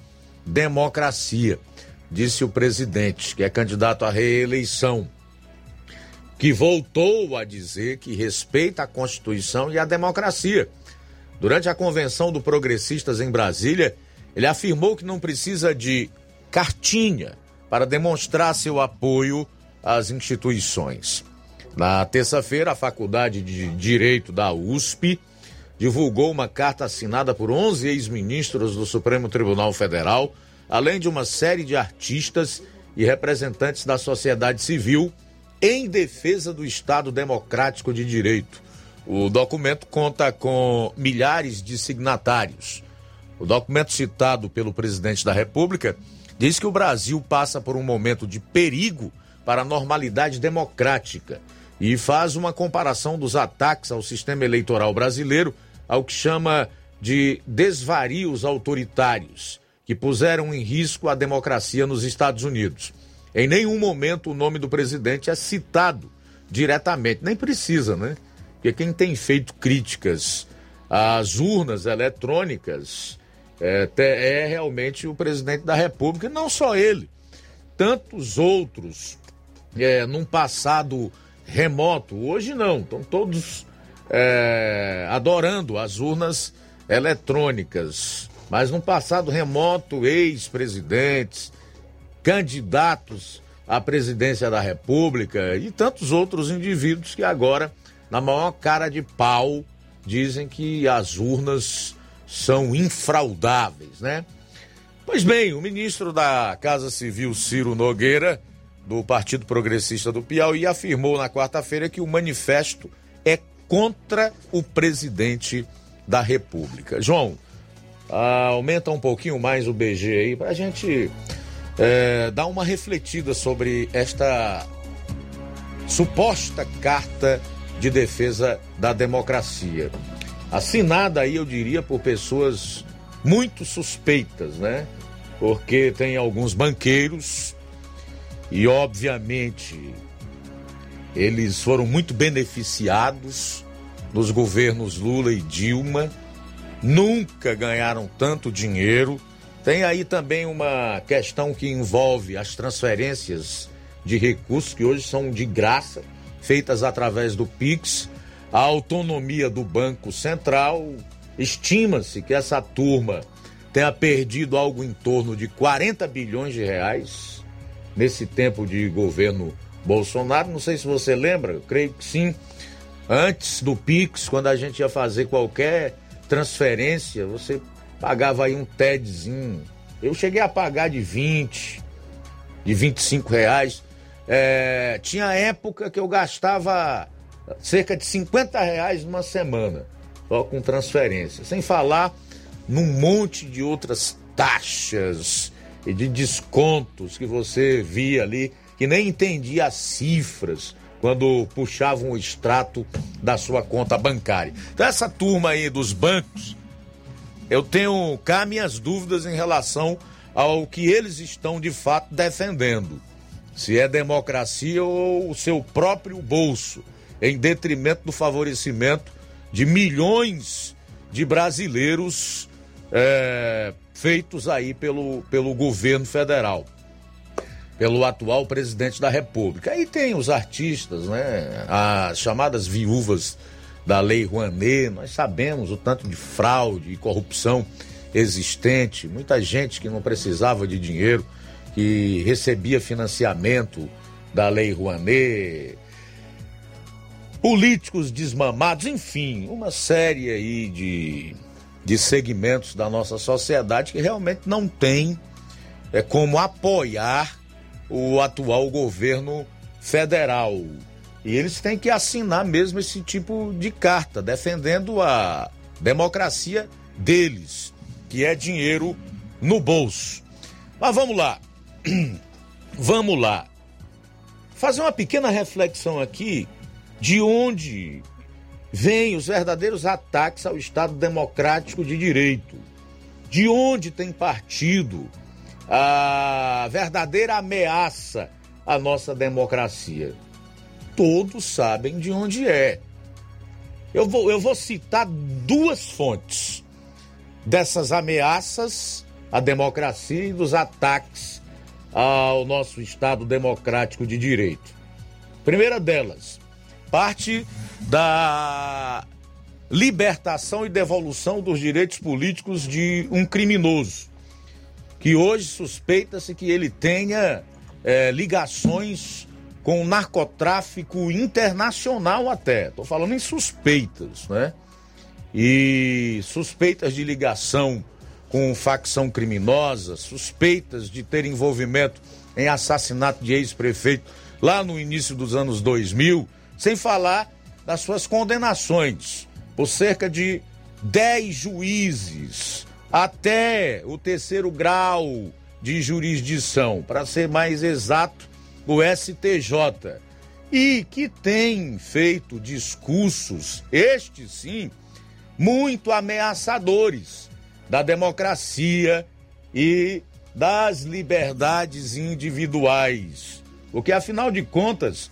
S2: democracia, disse o presidente, que é candidato à reeleição que voltou a dizer que respeita a Constituição e a democracia. Durante a convenção do Progressistas em Brasília, ele afirmou que não precisa de cartinha para demonstrar seu apoio às instituições. Na terça-feira, a Faculdade de Direito da USP divulgou uma carta assinada por 11 ex-ministros do Supremo Tribunal Federal, além de uma série de artistas e representantes da sociedade civil em defesa do Estado Democrático de Direito. O documento conta com milhares de signatários. O documento citado pelo presidente da República diz que o Brasil passa por um momento de perigo para a normalidade democrática e faz uma comparação dos ataques ao sistema eleitoral brasileiro ao que chama de desvarios autoritários, que puseram em risco a democracia nos Estados Unidos. Em nenhum momento o nome do presidente é citado diretamente, nem precisa, né? Porque quem tem feito críticas às urnas eletrônicas é, é realmente o presidente da República, não só ele, tantos outros, é, num passado remoto, hoje não, estão todos é, adorando as urnas eletrônicas, mas num passado remoto, ex-presidentes, candidatos à presidência da República e tantos outros indivíduos que agora, na maior cara de pau, dizem que as urnas são infraudáveis, né? Pois bem, o ministro da Casa Civil, Ciro Nogueira, do Partido Progressista do Piauí, afirmou na quarta-feira que o manifesto é contra o presidente da República. João, aumenta um pouquinho mais o BG aí para a gente é, dar uma refletida sobre esta suposta carta de defesa da democracia. Assinada aí, eu diria, por pessoas muito suspeitas, né? Porque tem alguns banqueiros e, obviamente, eles foram muito beneficiados nos governos Lula e Dilma, nunca ganharam tanto dinheiro. Tem aí também uma questão que envolve as transferências de recursos que hoje são de graça, feitas através do Pix, a autonomia do Banco Central. Estima-se que essa turma tenha perdido algo em torno de 40 bilhões de reais nesse tempo de governo Bolsonaro. Não sei se você lembra, eu creio que sim. Antes do Pix, quando a gente ia fazer qualquer transferência, você pagava aí um TEDzinho. Eu cheguei a pagar de 20, de 25 reais. É, tinha época que eu gastava cerca de 50 reais numa semana, só com transferência. Sem falar num monte de outras taxas de descontos que você via ali, que nem entendia as cifras quando puxavam o extrato da sua conta bancária. Então essa turma aí dos bancos eu tenho cá minhas dúvidas em relação ao que eles estão de fato defendendo. Se é democracia ou o seu próprio bolso, em detrimento do favorecimento de milhões de brasileiros é, feitos aí pelo, pelo governo federal, pelo atual presidente da República. Aí tem os artistas, né? As chamadas viúvas da Lei Rouanet, nós sabemos o tanto de fraude e corrupção existente, muita gente que não precisava de dinheiro, que recebia financiamento da Lei Rouanet, políticos desmamados, enfim, uma série aí de, de segmentos da nossa sociedade que realmente não tem é, como apoiar o atual governo federal. E eles têm que assinar mesmo esse tipo de carta, defendendo a democracia deles, que é dinheiro no bolso. Mas vamos lá. [clears throat] vamos lá. fazer uma pequena reflexão aqui de onde vêm os verdadeiros ataques ao Estado Democrático de Direito. De onde tem partido a verdadeira ameaça à nossa democracia? Todos sabem de onde é. Eu vou, eu vou citar duas fontes dessas ameaças à democracia e dos ataques ao nosso Estado democrático de direito. Primeira delas, parte da libertação e devolução dos direitos políticos de um criminoso, que hoje suspeita-se que ele tenha é, ligações com narcotráfico internacional até. Estou falando em suspeitas, né? E suspeitas de ligação com facção criminosa, suspeitas de ter envolvimento em assassinato de ex-prefeito lá no início dos anos 2000, sem falar das suas condenações por cerca de 10 juízes até o terceiro grau de jurisdição, para ser mais exato, o STJ, e que tem feito discursos, estes sim, muito ameaçadores da democracia e das liberdades individuais. Porque, afinal de contas,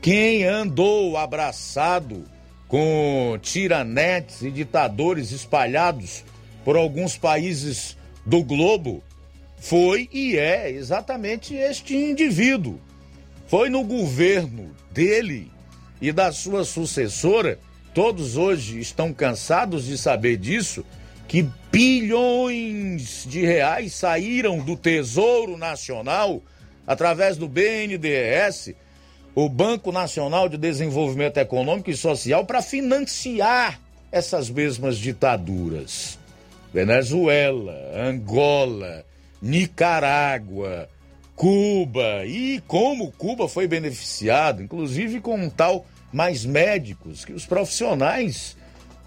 S2: quem andou abraçado com tiranetes e ditadores espalhados por alguns países do globo foi e é exatamente este indivíduo. Foi no governo dele e da sua sucessora, todos hoje estão cansados de saber disso, que bilhões de reais saíram do Tesouro Nacional através do BNDES, o Banco Nacional de Desenvolvimento Econômico e Social, para financiar essas mesmas ditaduras. Venezuela, Angola, Nicarágua, Cuba e como Cuba foi beneficiado, inclusive com um tal mais médicos, que os profissionais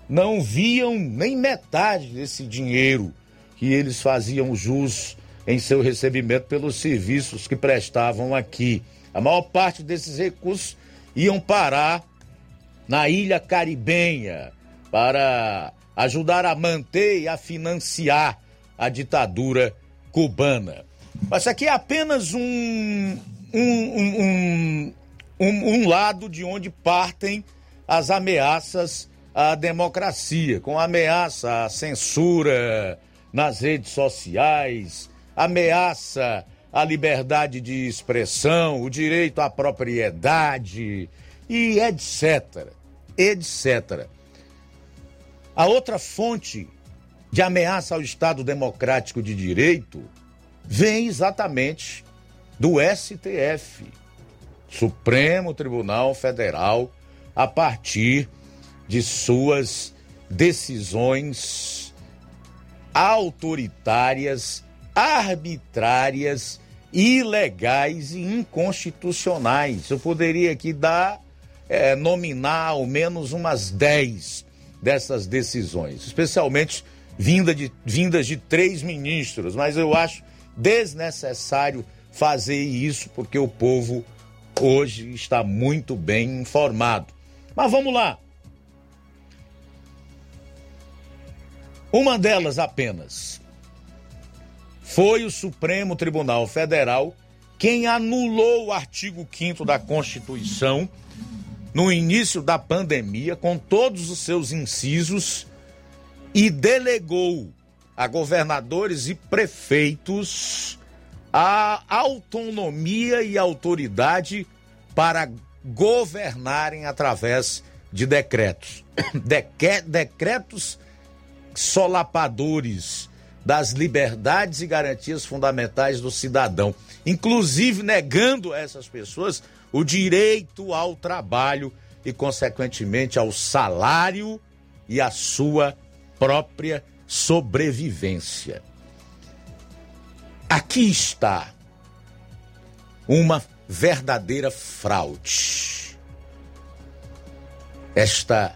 S2: não viam nem metade desse dinheiro que eles faziam jus em seu recebimento pelos serviços que prestavam aqui. A maior parte desses recursos iam parar na ilha caribenha para ajudar a manter e a financiar a ditadura cubana. Mas aqui é apenas um, um, um, um, lado de onde partem as ameaças a democracia, com ameaça à censura nas redes sociais, ameaça à liberdade de expressão, o direito à propriedade e etc. etc. A outra fonte de ameaça ao Estado democrático de direito vem exatamente do STF, Supremo Tribunal Federal, a partir de suas decisões autoritárias, arbitrárias, ilegais e inconstitucionais. Eu poderia aqui dar, é, nominar ao menos umas 10 dessas decisões, especialmente vinda de, vindas de três ministros, mas eu acho desnecessário fazer isso porque o povo hoje está muito bem informado. Mas vamos lá. Uma delas apenas. Foi o Supremo Tribunal Federal quem anulou o artigo 5 da Constituição no início da pandemia, com todos os seus incisos, e delegou a governadores e prefeitos a autonomia e autoridade para governarem através de decretos. [coughs] decretos solapadores das liberdades e garantias fundamentais do cidadão, inclusive negando a essas pessoas o direito ao trabalho e, consequentemente, ao salário e à sua própria sobrevivência. Aqui está uma verdadeira fraude. Esta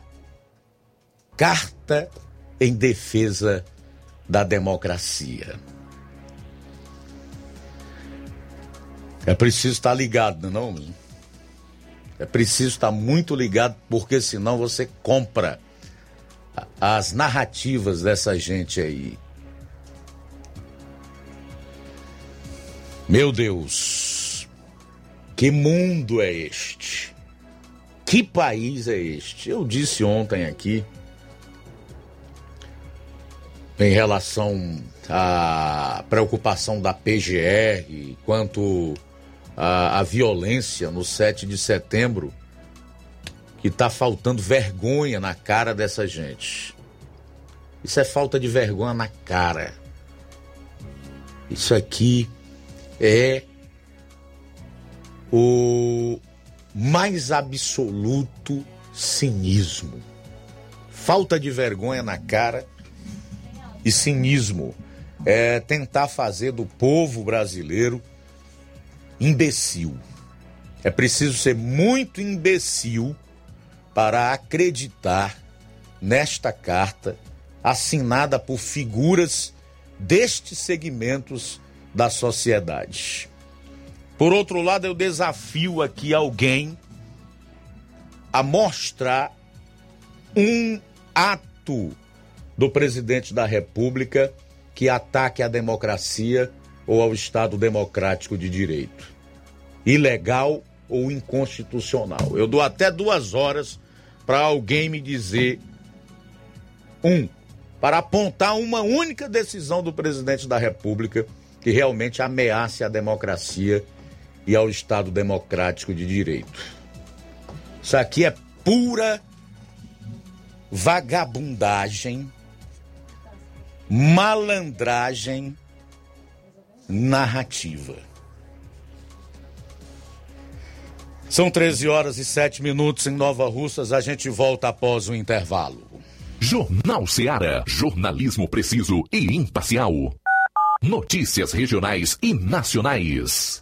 S2: carta em defesa da democracia. É preciso estar ligado, não? É preciso estar muito ligado, porque senão você compra as narrativas dessa gente aí. Meu Deus, que mundo é este? Que país é este? Eu disse ontem aqui, em relação à preocupação da PGR quanto à, à violência no 7 de setembro, que está faltando vergonha na cara dessa gente. Isso é falta de vergonha na cara. Isso aqui é o mais absoluto cinismo. Falta de vergonha na cara e cinismo. É tentar fazer do povo brasileiro imbecil. É preciso ser muito imbecil para acreditar nesta carta assinada por figuras destes segmentos da sociedade. Por outro lado, eu desafio aqui alguém a mostrar um ato do presidente da República que ataque à democracia ou ao Estado democrático de direito. Ilegal ou inconstitucional. Eu dou até duas horas para alguém me dizer um, para apontar uma única decisão do presidente da República que realmente ameace a democracia e ao Estado democrático de direito. Isso aqui é pura vagabundagem, malandragem narrativa. São 13 horas e 7 minutos em Nova Russas. A gente volta após o intervalo.
S1: Jornal Seara. Jornalismo preciso e imparcial. Notícias regionais e nacionais.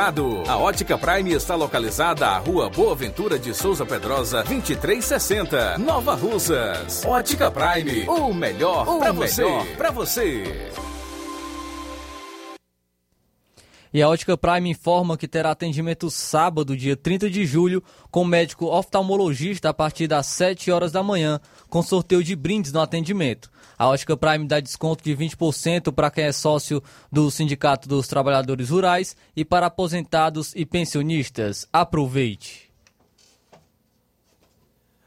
S9: A Ótica Prime está localizada à Rua Boa Ventura de Souza Pedrosa, 2360, Nova Russas. Ótica Prime, o melhor para você. Para você.
S4: E a Ótica Prime informa que terá atendimento sábado, dia 30 de julho, com médico oftalmologista a partir das 7 horas da manhã, com sorteio de brindes no atendimento. A Ótica Prime dá desconto de 20% para quem é sócio do Sindicato dos Trabalhadores Rurais e para aposentados e pensionistas. Aproveite!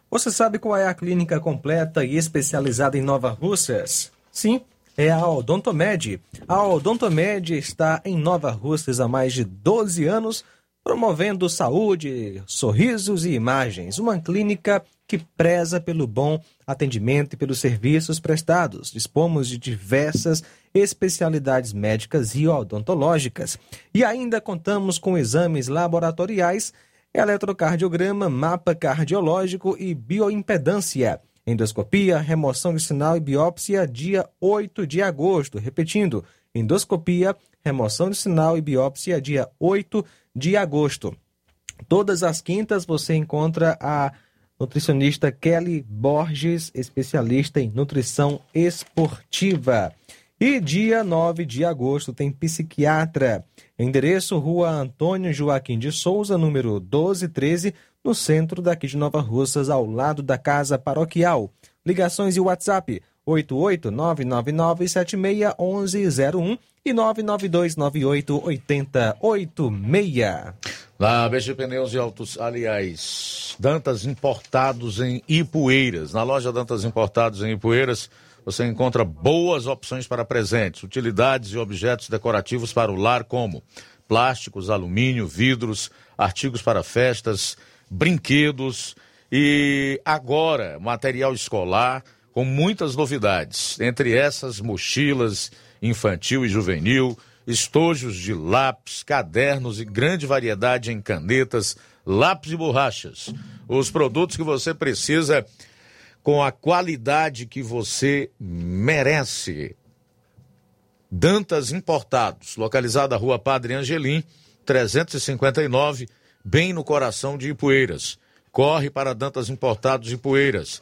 S3: Você sabe qual é a clínica completa e especializada em Nova Russas? Sim, é a Odontomed. A Odontomed está em Nova Russas há mais de 12 anos, promovendo saúde, sorrisos e imagens. Uma clínica que preza pelo bom atendimento e pelos serviços prestados. Dispomos de diversas especialidades médicas e odontológicas. E ainda contamos com exames laboratoriais, eletrocardiograma, mapa cardiológico e bioimpedância. Endoscopia, remoção de sinal e biópsia, dia 8 de agosto. Repetindo, endoscopia, remoção de sinal e biópsia, dia 8 de agosto. Todas as quintas você encontra a nutricionista Kelly Borges, especialista em nutrição esportiva. E dia 9 de agosto tem psiquiatra. Endereço Rua Antônio Joaquim de Souza, número 1213, no centro daqui de Nova Russas, ao lado da Casa Paroquial. Ligações e WhatsApp 88999761101 e 992988086.
S2: Na BG Pneus e Autos, aliás, Dantas Importados em Ipueiras. Na loja Dantas Importados em Ipueiras, você encontra boas opções para presentes, utilidades e objetos decorativos para o lar, como plásticos, alumínio, vidros, artigos para festas, brinquedos e agora material escolar com muitas novidades. Entre essas, mochilas infantil e juvenil, estojos de lápis, cadernos e grande variedade em canetas, lápis e borrachas. Os produtos que você precisa com a qualidade que você merece. Dantas Importados, localizada na Rua Padre Angelim, 359, bem no coração de Ipueiras. Corre para Dantas Importados Ipueiras.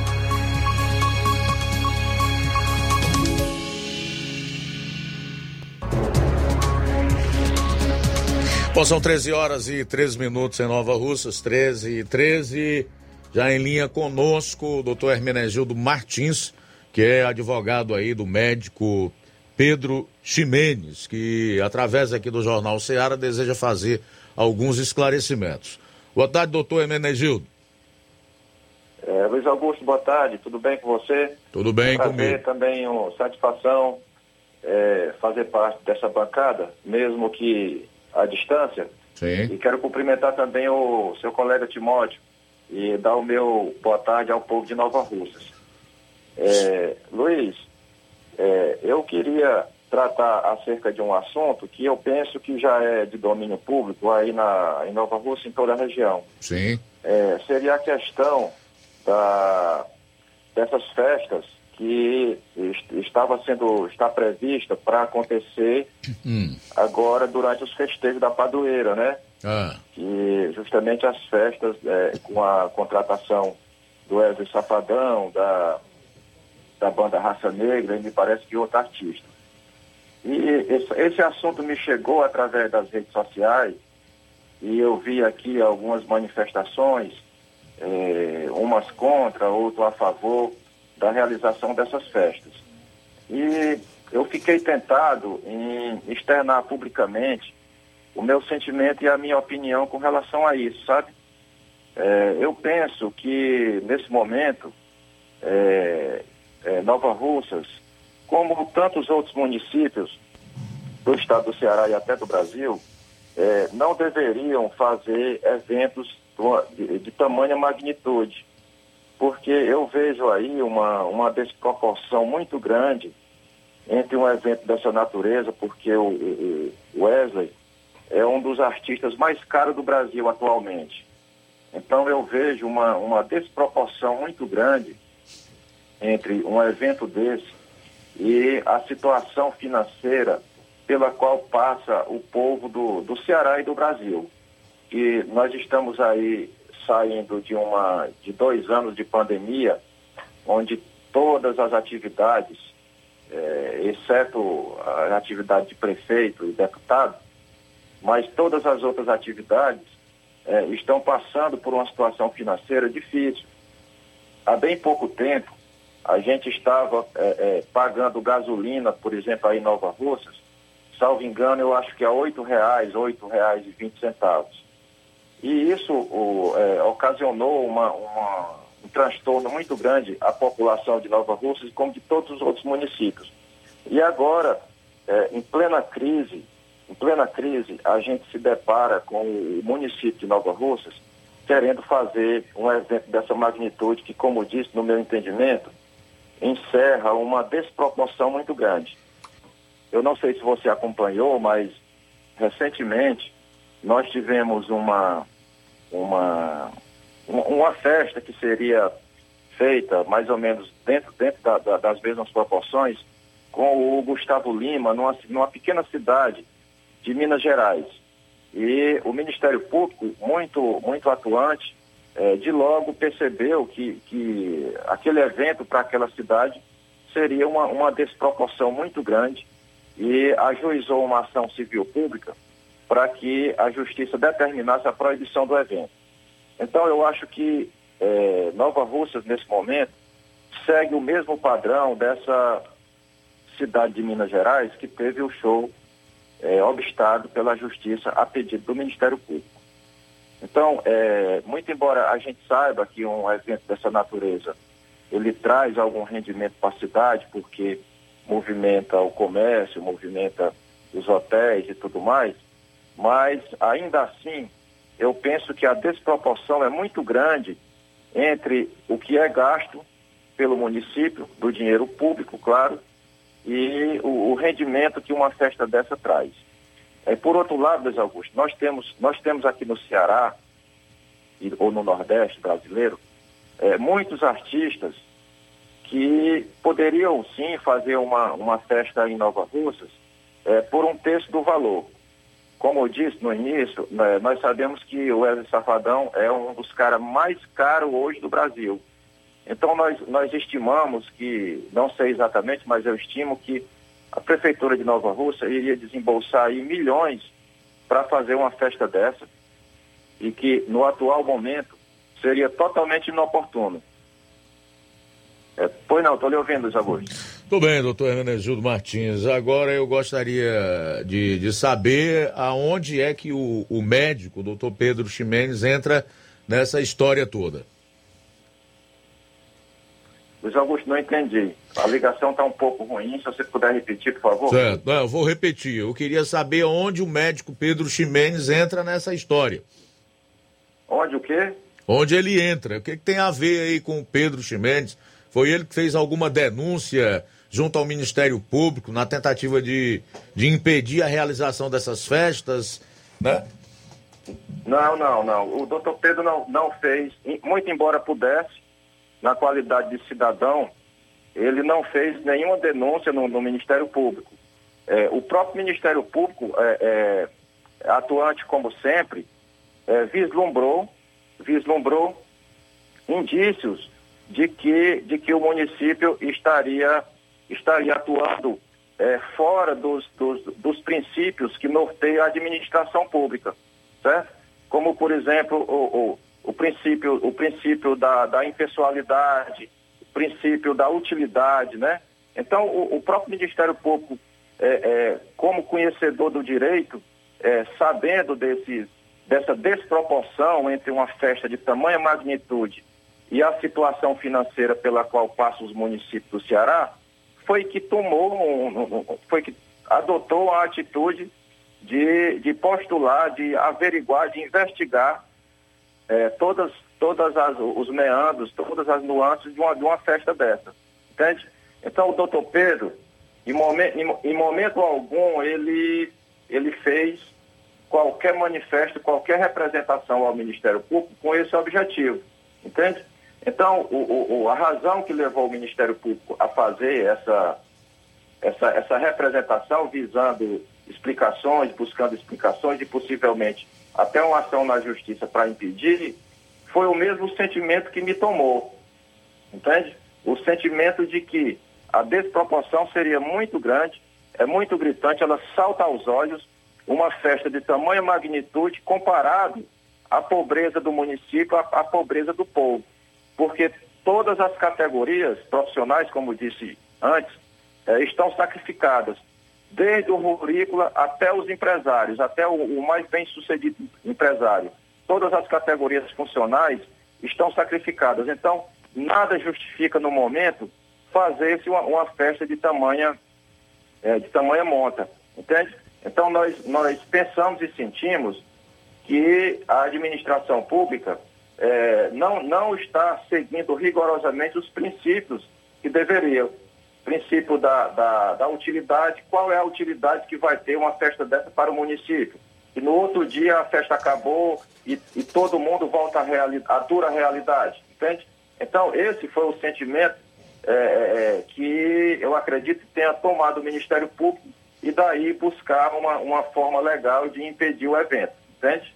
S2: Bom, são 13 horas e 13 minutos em Nova Russas, 13 e 13. Já em linha conosco o doutor Hermenegildo Martins, que é advogado aí do médico Pedro Ximenes, que através aqui do Jornal Ceará deseja fazer alguns esclarecimentos. Boa tarde, doutor Hermenegildo.
S13: É, Luiz Augusto, boa tarde, tudo bem com você?
S2: Tudo bem
S13: Prazer,
S2: comigo.
S13: também uma satisfação é, fazer parte dessa bancada, mesmo que à distância.
S2: Sim.
S13: E quero cumprimentar também o seu colega Timóteo e dar o meu boa tarde ao povo de Nova Russas. É, Luiz, é, eu queria tratar acerca de um assunto que eu penso que já é de domínio público aí na, em Nova Rússia, em toda a região.
S2: Sim.
S13: É, seria a questão da, dessas festas que est- estava sendo, está prevista para acontecer
S2: Hum.
S13: agora durante os festejos da padroeira, né?
S2: Ah.
S13: que justamente as festas é, com a contratação do Wesley Safadão, da, da banda Raça Negra e me parece que outro artista. E esse, esse assunto me chegou através das redes sociais e eu vi aqui algumas manifestações eh, umas contra, outro a favor da realização dessas festas. E eu fiquei tentado em externar publicamente o meu sentimento e a minha opinião com relação a isso, sabe? É, eu penso que nesse momento é, é, Nova Russas, como tantos outros municípios do estado do Ceará e até do Brasil, é, não deveriam fazer eventos de, de tamanha magnitude, porque eu vejo aí uma, uma desproporção muito grande entre um evento dessa natureza, porque o, o Wesley é um dos artistas mais caros do Brasil atualmente. Então eu vejo uma, uma desproporção muito grande entre um evento desse e a situação financeira pela qual passa o povo do, do Ceará e do Brasil. E nós estamos aí saindo de uma de dois anos de pandemia, onde todas as atividades, eh, exceto a atividade de prefeito e deputado, mas todas as outras atividades eh, estão passando por uma situação financeira difícil. Há bem pouco tempo, a gente estava é, é, pagando gasolina, por exemplo, aí em Nova Russas, salvo engano, eu acho que é R$ reais, R$ reais e isso o, é, ocasionou uma, uma, um transtorno muito grande à população de Nova Russas, como de todos os outros municípios. E agora, é, em plena crise, em plena crise, a gente se depara com o município de Nova Russas querendo fazer um evento dessa magnitude que, como disse, no meu entendimento, encerra uma desproporção muito grande. Eu não sei se você acompanhou, mas recentemente nós tivemos uma, uma, uma festa que seria feita mais ou menos dentro, dentro da, da, das mesmas proporções com o Gustavo Lima, numa, numa pequena cidade de Minas Gerais. E o Ministério Público, muito, muito atuante, é, de logo percebeu que, que aquele evento para aquela cidade seria uma, uma desproporção muito grande e ajuizou uma ação civil pública para que a justiça determinasse a proibição do evento. Então eu acho que é, Nova Russas, nesse momento, segue o mesmo padrão dessa cidade de Minas Gerais que teve o show é, obstado pela justiça a pedido do Ministério Público. Então, é, muito embora a gente saiba que um evento dessa natureza ele traz algum rendimento para a cidade, porque movimenta o comércio, movimenta os hotéis e tudo mais, mas ainda assim eu penso que a desproporção é muito grande entre o que é gasto pelo município, do dinheiro público, claro, e o, o rendimento que uma festa dessa traz. É, por outro lado, Luiz Augusto, nós temos, nós temos aqui no Ceará, e, ou no Nordeste brasileiro, é, muitos artistas que poderiam sim fazer uma, uma festa em Nova Russas é, por um terço do valor. Como eu disse no início, né, nós sabemos que o Wesley Safadão é um dos caras mais caros hoje do Brasil. Então nós, nós estimamos que, não sei exatamente, mas eu estimo que a Prefeitura de Nova Rússia iria desembolsar aí milhões para fazer uma festa dessa e que no atual momento seria totalmente inoportuno. É, pois não, estou lhe ouvindo, Augusto.
S2: Tudo bem, doutor Hermenegildo Martins. Agora eu gostaria de, de saber aonde é que o, o médico, o doutor Pedro Ximenes, entra nessa história toda.
S13: Luiz Augusto, não entendi. A ligação está um pouco ruim. Se você puder repetir, por favor.
S2: Certo, não, eu vou repetir. Eu queria saber onde o médico Pedro Ximenes entra nessa história.
S13: Onde o quê?
S2: Onde ele entra. O que, que tem a ver aí com o Pedro Ximenes? Foi ele que fez alguma denúncia junto ao Ministério Público na tentativa de, de impedir a realização dessas festas, né?
S13: Não, não, não. O doutor Pedro não, não fez, muito embora pudesse, na qualidade de cidadão, ele não fez nenhuma denúncia no, no Ministério Público. É, o próprio Ministério Público, é, é, atuante como sempre, é, vislumbrou, vislumbrou indícios de que, de que o município estaria, estaria atuando é, fora dos, dos, dos princípios que norteiam a administração pública, certo? Como, por exemplo, o, o o princípio, o princípio da, da impessoalidade, o princípio da utilidade, né? Então, o, o próprio Ministério Público, é, é, como conhecedor do direito, é, sabendo desse, dessa desproporção entre uma festa de tamanha magnitude e a situação financeira pela qual passam os municípios do Ceará, foi que tomou, um, [laughs] foi que adotou a atitude de, de postular, de averiguar, de investigar é, todas, todas as, os meandros, todas as nuances de uma, de uma festa dessa. Entende? Então o doutor Pedro, em momento, em, em momento algum, ele, ele fez qualquer manifesto, qualquer representação ao Ministério Público com esse objetivo. Entende? Então, o, o, a razão que levou o Ministério Público a fazer essa, essa, essa representação visando explicações, buscando explicações e possivelmente até uma ação na justiça para impedir, foi o mesmo sentimento que me tomou. Entende? O sentimento de que a desproporção seria muito grande, é muito gritante, ela salta aos olhos, uma festa de tamanha magnitude comparado à pobreza do município, à, à pobreza do povo. Porque todas as categorias profissionais, como disse antes, eh, estão sacrificadas desde o rurícola até os empresários, até o, o mais bem sucedido empresário. Todas as categorias funcionais estão sacrificadas. Então, nada justifica no momento fazer-se uma, uma, festa de tamanha, é, de tamanha monta, entende? Então, nós, nós pensamos e sentimos que a administração pública é, não, não está seguindo rigorosamente os princípios que deveriam princípio da, da, da, utilidade, qual é a utilidade que vai ter uma festa dessa para o município? E no outro dia a festa acabou e, e todo mundo volta à, à, dura realidade, entende? Então, esse foi o sentimento é, é, que eu acredito tenha tomado o Ministério Público e daí buscar uma, uma forma legal de impedir o evento, entende?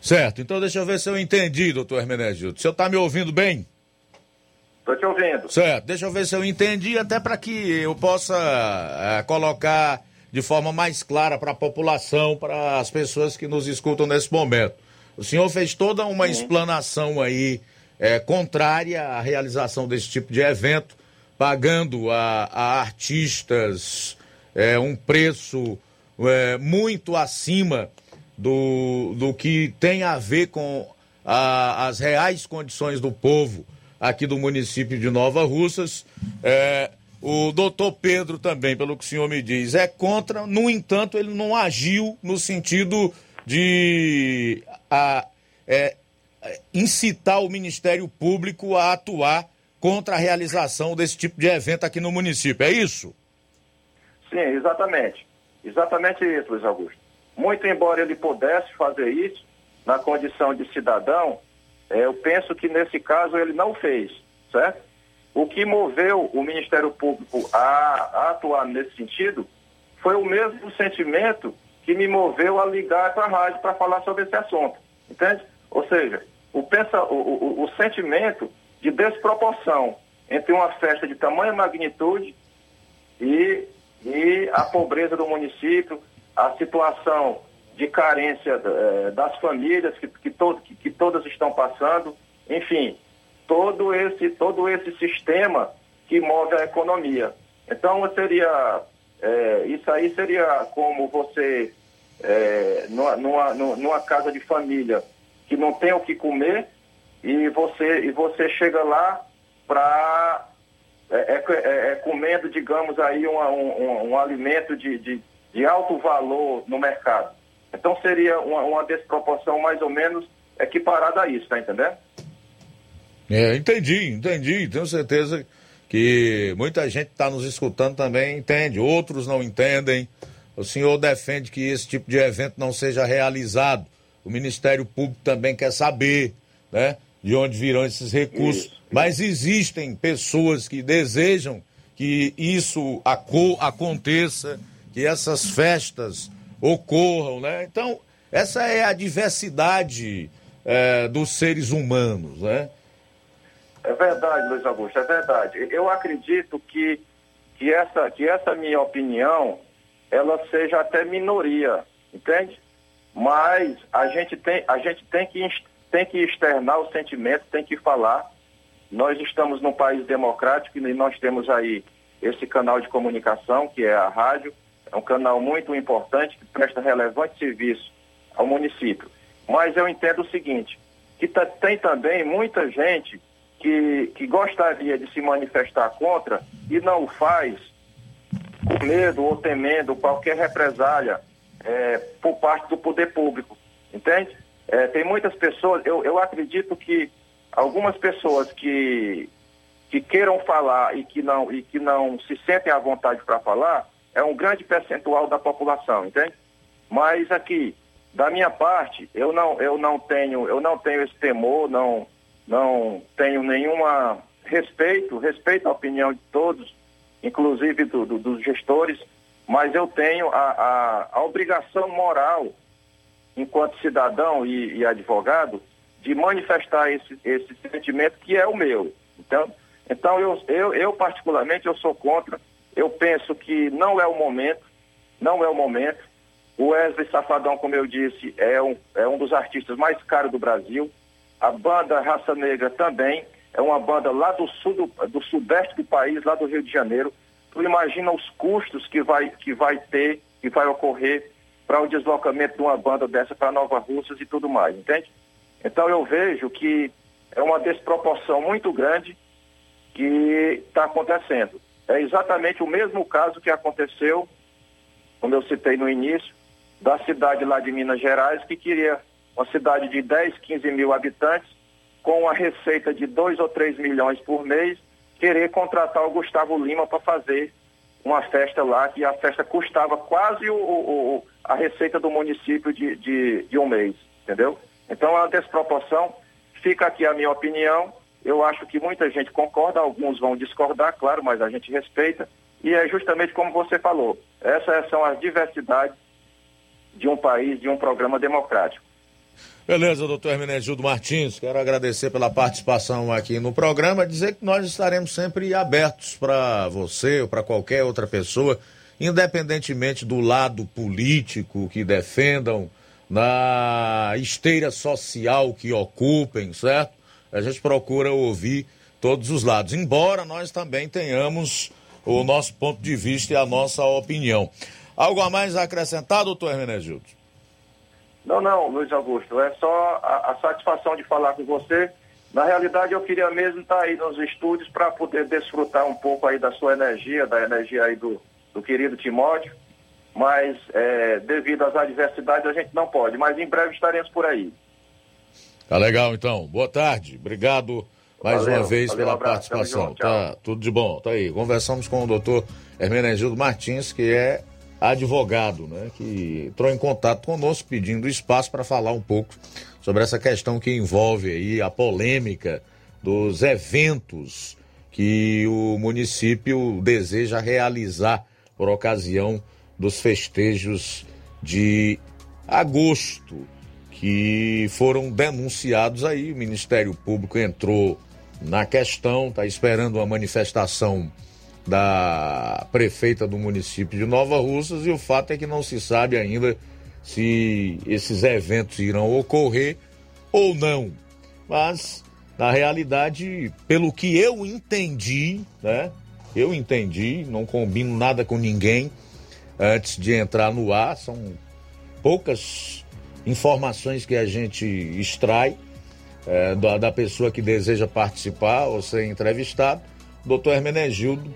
S2: Certo, então deixa eu ver se eu entendi, doutor Hermenegildo. O senhor está me ouvindo bem?
S13: Estou te ouvindo.
S2: Certo, deixa eu ver se eu entendi, até para que eu possa é, colocar de forma mais clara para a população, para as pessoas que nos escutam nesse momento. O senhor fez toda uma Sim. explanação aí é, contrária à realização desse tipo de evento, pagando a, a artistas é, um preço é, muito acima do, do que tem a ver com a, as reais condições do povo aqui do município de Nova Russas. É, o doutor Pedro também, pelo que o senhor me diz, é contra, no entanto, ele não agiu no sentido de a, é, incitar o Ministério Público a atuar contra a realização desse tipo de evento aqui no município, é isso?
S13: Sim, exatamente. Exatamente isso, Luiz Augusto. Muito embora ele pudesse fazer isso, na condição de cidadão, é, eu penso que nesse caso ele não fez, certo? O que moveu o Ministério Público a, a atuar nesse sentido foi o mesmo sentimento que me moveu a ligar para a rádio para falar sobre esse assunto, entende? Ou seja, o, pensa, o, o, o sentimento de desproporção entre uma festa de tamanha magnitude e, e a pobreza do município, a situação de carência é, das famílias que, que, to, que, que, todas estão passando, enfim, todo esse, todo esse sistema que move a economia. Então seria é, isso aí seria como você é, numa, numa, numa casa de família que não tem o que comer e você, e você chega lá para é, é, é, comendo, digamos aí, um, um, um alimento de, de, de alto valor no mercado. Então seria uma, uma desproporção mais ou menos equiparada a isso, tá entendendo?
S2: É, entendi, entendi. Tenho certeza que muita gente está nos escutando também entende, outros não entendem. O senhor defende que esse tipo de evento não seja realizado. O Ministério Público também quer saber, né, de onde virão esses recursos. Isso. Mas existem pessoas que desejam que isso aconteça, que essas festas ocorram, né? Então, essa é a diversidade é, dos seres humanos, né?
S13: É verdade, Luiz Augusto, é verdade. Eu acredito que, que, essa, que essa minha opinião, ela seja até minoria, entende? Mas a gente tem, a gente tem que tem que externar o sentimento, tem que falar. Nós estamos num país democrático e nós temos aí esse canal de comunicação, que é a rádio, é um canal muito importante que presta relevante serviço ao município. Mas eu entendo o seguinte, que tem também muita gente que, que gostaria de se manifestar contra e não o faz com medo ou temendo qualquer represália é, por parte do poder público, entende? É, tem muitas pessoas, eu, eu acredito que algumas pessoas que, que queiram falar e que não, e que não se sentem à vontade para falar, é um grande percentual da população, entende? Mas aqui, da minha parte, eu não, eu não tenho, eu não tenho esse temor, não, não tenho nenhuma respeito, respeito a opinião de todos, inclusive do, do, dos gestores, mas eu tenho a, a, a obrigação moral, enquanto cidadão e, e, advogado, de manifestar esse, esse sentimento que é o meu. Então, então eu, eu, eu particularmente eu sou contra. Eu penso que não é o momento, não é o momento. O Wesley Safadão, como eu disse, é um, é um dos artistas mais caros do Brasil. A banda Raça Negra também é uma banda lá do sul do, do sudeste do país, lá do Rio de Janeiro. Tu imagina os custos que vai, que vai ter, que vai ocorrer para o deslocamento de uma banda dessa para Nova Russas e tudo mais, entende? Então eu vejo que é uma desproporção muito grande que está acontecendo. É exatamente o mesmo caso que aconteceu, como eu citei no início, da cidade lá de Minas Gerais, que queria uma cidade de 10, 15 mil habitantes, com uma receita de 2 ou 3 milhões por mês, querer contratar o Gustavo Lima para fazer uma festa lá, que a festa custava quase o, o, a receita do município de, de, de um mês, entendeu? Então uma desproporção. Fica aqui a minha opinião. Eu acho que muita gente concorda, alguns vão discordar, claro, mas a gente respeita. E é justamente como você falou, essas são as diversidades de um país, de um programa democrático.
S2: Beleza, doutor Hermenegildo Martins, quero agradecer pela participação aqui no programa, dizer que nós estaremos sempre abertos para você ou para qualquer outra pessoa, independentemente do lado político que defendam, na esteira social que ocupem, certo? A gente procura ouvir todos os lados, embora nós também tenhamos o nosso ponto de vista e a nossa opinião. Algo a mais a acrescentar, doutor Hermenegildo?
S13: Não, não, Luiz Augusto, é só a, a, satisfação de falar com você. Na realidade, eu queria mesmo estar aí nos estúdios para poder desfrutar um pouco aí da sua energia, da energia aí do, do querido Timóteo, mas é, devido às adversidades a gente não pode, mas em breve estaremos por aí.
S2: Tá legal, então. Boa tarde, obrigado mais valeu, uma vez valeu, pela um participação. Junto, tá tudo de bom, tá aí. Conversamos com o doutor Hermenegildo Martins, que é advogado, né, que entrou em contato conosco pedindo espaço para falar um pouco sobre essa questão que envolve aí a polêmica dos eventos que o município deseja realizar por ocasião dos festejos de agosto, que foram denunciados aí. O Ministério Público entrou na questão, está esperando uma manifestação da prefeita do município de Nova Russas e o fato é que não se sabe ainda se esses eventos irão ocorrer ou não. Mas, na realidade, pelo que eu entendi, né? Eu entendi, não combino nada com ninguém antes de entrar no ar, são poucas informações que a gente extrai é, da, da pessoa que deseja participar ou ser entrevistado. Doutor Hermenegildo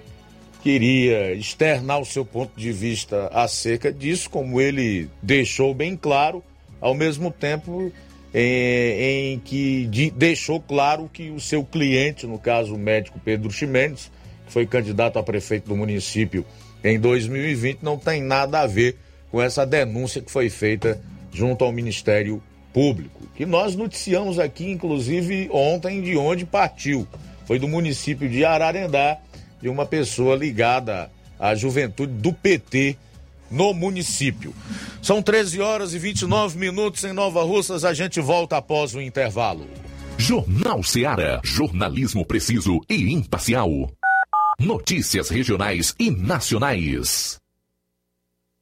S2: queria externar o seu ponto de vista acerca disso, como ele deixou bem claro, ao mesmo tempo em, em que de, deixou claro que o seu cliente, no caso o médico Pedro Ximenes, que foi candidato a prefeito do município em 2020, não tem nada a ver com essa denúncia que foi feita junto ao Ministério Público, que nós noticiamos aqui, inclusive ontem, de onde partiu. Foi do município de Ararendá, de uma pessoa ligada à juventude do PT no município. São 13 horas e 29 minutos em Nova Russas. A gente volta após o intervalo.
S1: Jornal Seara. Jornalismo preciso e imparcial. Notícias regionais e nacionais.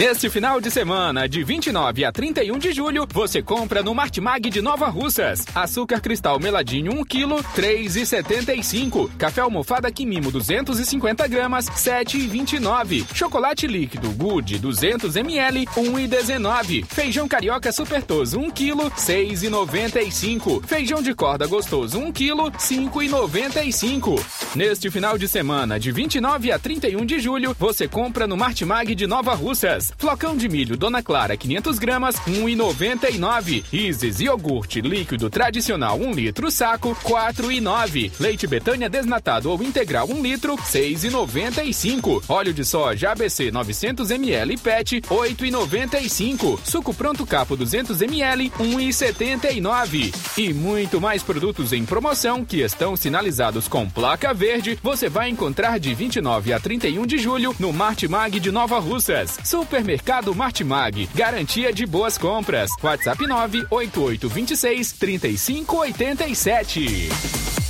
S8: Neste final de semana, de 29 a 31 de julho, você compra no Martimag de Nova Russas. Açúcar cristal meladinho 1 kg, 3,75. Café almofada Quimimo 250 gramas, 7,29. Chocolate líquido Good 200 ml, 1,19. Feijão carioca supertoso 1 kg, 6,95. Feijão de corda gostoso 1 kg, 5,95. Neste final de semana, de 29 a 31 de julho, você compra no Martimag de Nova Russas. Flocão de milho Dona Clara 500 gramas, 1,99. Isis iogurte líquido tradicional 1 litro saco, 4,9. Leite Betânia desnatado ou integral 1 litro, 6,95. Óleo de soja ABC 900 ml PET, 8,95. Suco pronto capo 200 ml, 1,79. E muito mais produtos em promoção que estão sinalizados com placa verde, você vai encontrar de 29 a 31 de julho no Martimag de Nova Russas. Supermercado Martimag, garantia de boas compras. WhatsApp 98826 3587.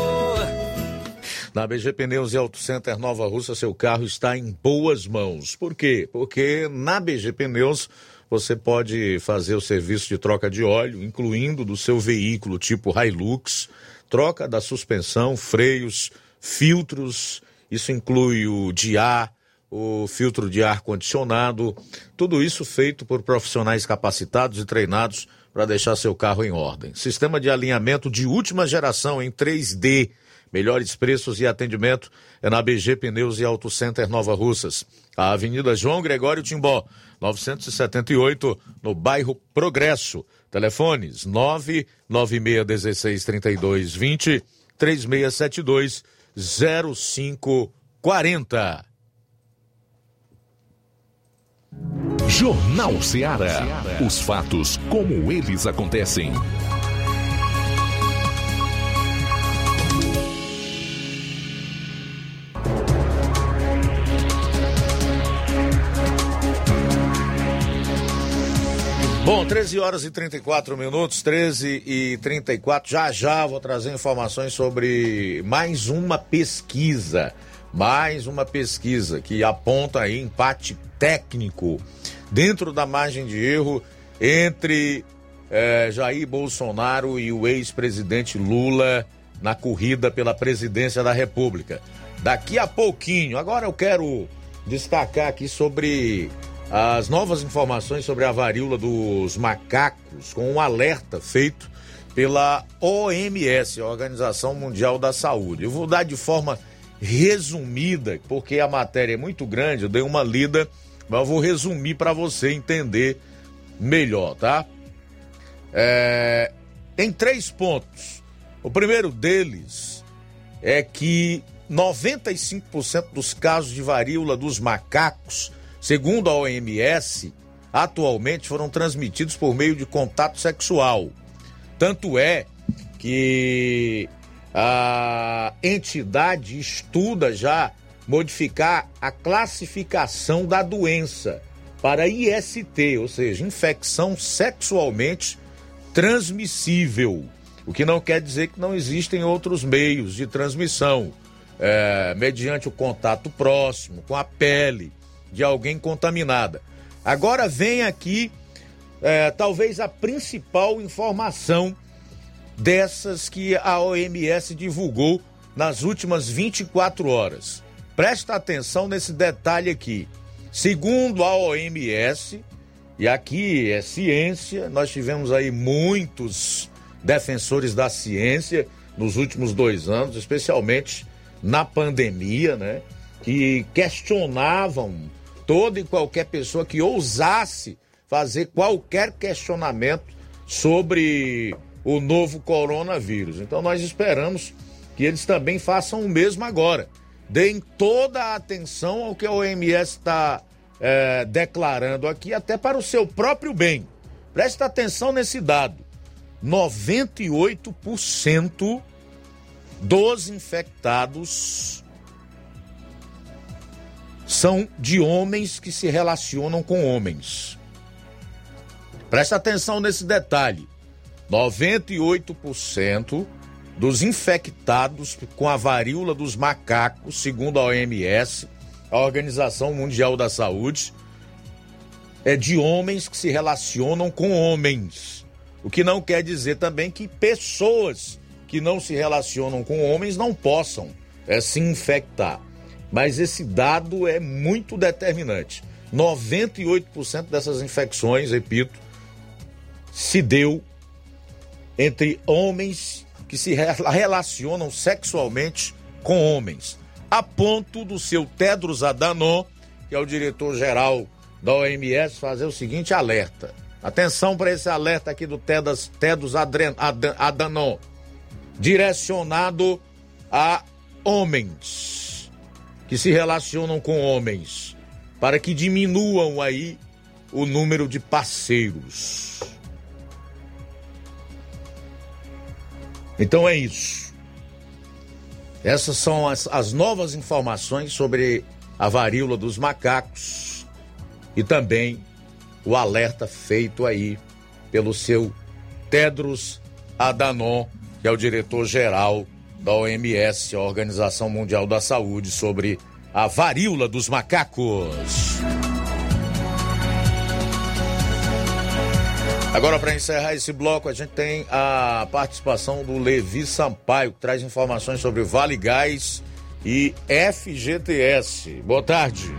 S2: Na BG Pneus e Auto Center Nova Russa, seu carro está em boas mãos. Por quê? Porque na BG Pneus você pode fazer o serviço de troca de óleo, incluindo do seu veículo tipo Hilux, troca da suspensão, freios, filtros, isso inclui o de ar, o filtro de ar condicionado, tudo isso feito por profissionais capacitados e treinados para deixar seu carro em ordem. Sistema de alinhamento de última geração em 3D Melhores preços e atendimento é na BG Pneus e Auto Center Nova Russas. A Avenida João Gregório Timbó, 978, no bairro Progresso. Telefones 996163220, 3672 0540.
S1: Jornal Ceará. Os fatos como eles acontecem.
S2: 13 horas e 34 minutos, 13 e 34. Já já vou trazer informações sobre mais uma pesquisa. Mais uma pesquisa que aponta aí empate técnico dentro da margem de erro entre eh, Jair Bolsonaro e o ex-presidente Lula na corrida pela presidência da República. Daqui a pouquinho, agora eu quero destacar aqui sobre as novas informações sobre a varíola dos macacos, com um alerta feito pela OMS, a Organização Mundial da Saúde. Eu vou dar de forma resumida, porque a matéria é muito grande, eu dei uma lida, mas eu vou resumir para você entender melhor, tá? É, em três pontos. O primeiro deles é que 95% dos casos de varíola dos macacos, segundo a OMS, atualmente foram transmitidos por meio de contato sexual. Tanto é que a entidade estuda já modificar a classificação da doença para IST, ou seja, infecção sexualmente transmissível. O que não quer dizer que não existem outros meios de transmissão, é, mediante o contato próximo, com a pele de alguém contaminada. Agora vem aqui, é, talvez a principal informação dessas que a OMS divulgou nas últimas 24 horas. Presta atenção nesse detalhe aqui. Segundo a OMS, e aqui é ciência, nós tivemos aí muitos defensores da ciência nos últimos dois anos, especialmente na pandemia, né? Que questionavam toda e qualquer pessoa que ousasse fazer qualquer questionamento sobre o novo coronavírus. Então nós esperamos que eles também façam o mesmo agora. Deem toda a atenção ao que a OMS está é, declarando aqui, até para o seu próprio bem. Preste atenção nesse dado: 98% dos infectados são de homens que se relacionam com homens. Preste atenção nesse detalhe: 98% dos infectados com a varíola dos macacos, segundo a OMS, a Organização Mundial da Saúde, é de homens que se relacionam com homens. O que não quer dizer também que pessoas que não se relacionam com homens não possam é, se infectar. Mas esse dado é muito determinante. 98% dessas infecções, repito, se deu entre homens que se relacionam sexualmente com homens, a ponto do seu Tedros Adhanom, que é o diretor-geral da OMS, fazer o seguinte alerta. Atenção para esse alerta aqui do Tedros, Tedros Adhanom, direcionado a homens que se relacionam com homens, para que diminuam aí o número de parceiros. Então é isso. Essas são as, as novas informações sobre a varíola dos macacos e também o alerta feito aí pelo seu Tedros Adhanom, que é o diretor-geral da OMS, a Organização Mundial da Saúde, sobre a varíola dos macacos. Agora, para encerrar esse bloco, a gente tem a participação do Levi Sampaio, que traz informações sobre Vale Gás e FGTS. Boa tarde.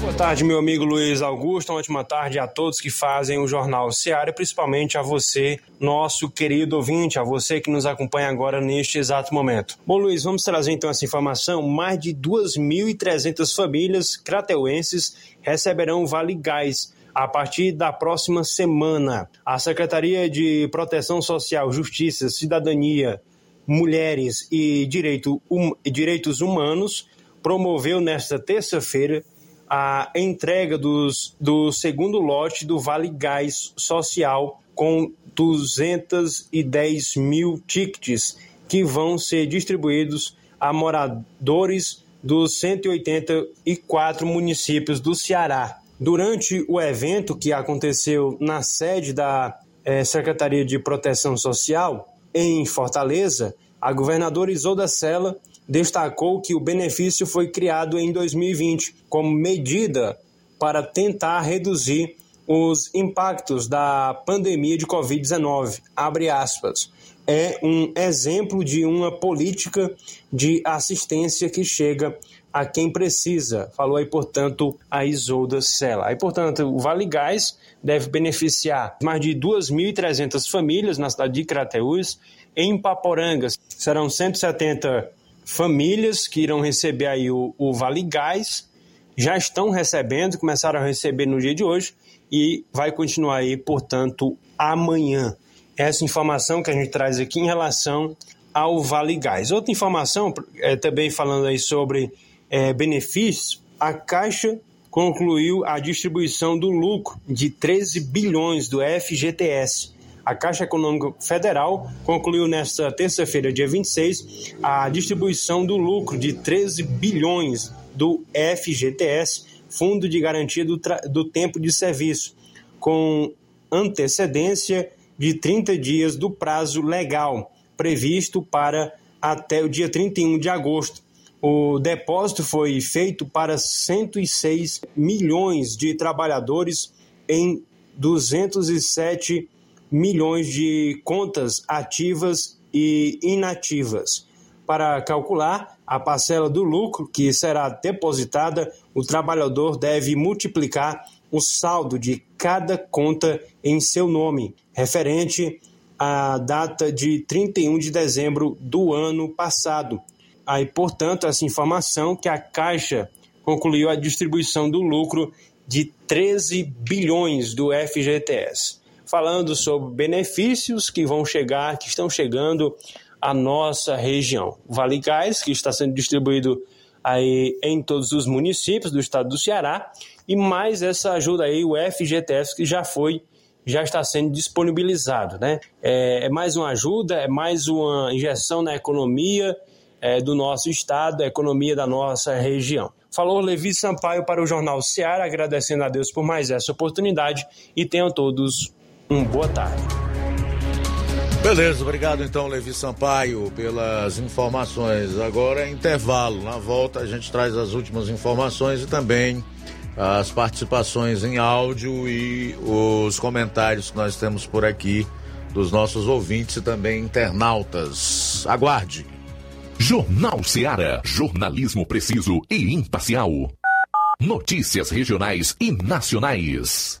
S14: Boa tarde, meu amigo Luiz Augusto. Uma ótima tarde a todos que fazem o Jornal Seara, principalmente a você, nosso querido ouvinte, a você que nos acompanha agora neste exato momento. Bom, Luiz, vamos trazer então essa informação. Mais de 2.300 famílias crateuenses receberão Vale Gás a partir da próxima semana. A Secretaria de Proteção Social, Justiça, Cidadania, Mulheres e Direito, um, Direitos Humanos promoveu nesta terça-feira a entrega dos, do segundo lote do Vale Gás Social com 210 mil tickets que vão ser distribuídos a moradores dos 184 municípios do Ceará. Durante o evento que aconteceu na sede da eh, Secretaria de Proteção Social, em Fortaleza, a governadora Isolda Sela destacou que o benefício foi criado em 2020 como medida para tentar reduzir os impactos da pandemia de Covid-19. Abre aspas. É um exemplo de uma política de assistência que chega a quem precisa, falou aí, portanto, a Isolda Sela. Aí, portanto, o Vale Gás deve beneficiar mais de 2.300 famílias na cidade de Crateús. Em Paporangas, serão 170 famílias que irão receber aí o, o Vale Gás, já estão recebendo, começaram a receber no dia de hoje e vai continuar aí, portanto, amanhã. Essa informação que a gente traz aqui em relação ao Vale Gás. Outra informação, é, também falando aí sobre é, benefícios, a Caixa concluiu a distribuição do lucro de 13 bilhões do FGTS. A Caixa Econômica Federal concluiu nesta terça-feira, dia 26, a distribuição do lucro de 13 bilhões do FGTS, Fundo de Garantia do, do Tempo de Serviço, com antecedência de 30 dias do prazo legal previsto para até o dia 31 de agosto. O depósito foi feito para 106 milhões de trabalhadores em 207 milhões de contas ativas e inativas. Para calcular a parcela do lucro que será depositada, o trabalhador deve multiplicar o saldo de cada conta em seu nome, referente à data de 31 de dezembro do ano passado aí, portanto, essa informação que a Caixa concluiu a distribuição do lucro de 13 bilhões do FGTS. Falando sobre benefícios que vão chegar, que estão chegando à nossa região. Vale Gás, que está sendo distribuído aí em todos os municípios do estado do Ceará, e mais essa ajuda aí, o FGTS, que já foi, já está sendo disponibilizado. Né? É, é mais uma ajuda, é mais uma injeção na economia é, do nosso estado, a economia da nossa região. Falou Levi Sampaio para o Jornal Seara, agradecendo a Deus por mais essa oportunidade e tenham todos uma boa tarde.
S2: Beleza, obrigado então, Levi Sampaio, pelas informações. Agora é intervalo. Na volta a gente traz as últimas informações e também as participações em áudio e os comentários que nós temos por aqui dos nossos ouvintes e também internautas. Aguarde.
S1: Jornal Seara. Jornalismo preciso e imparcial. Notícias regionais e nacionais.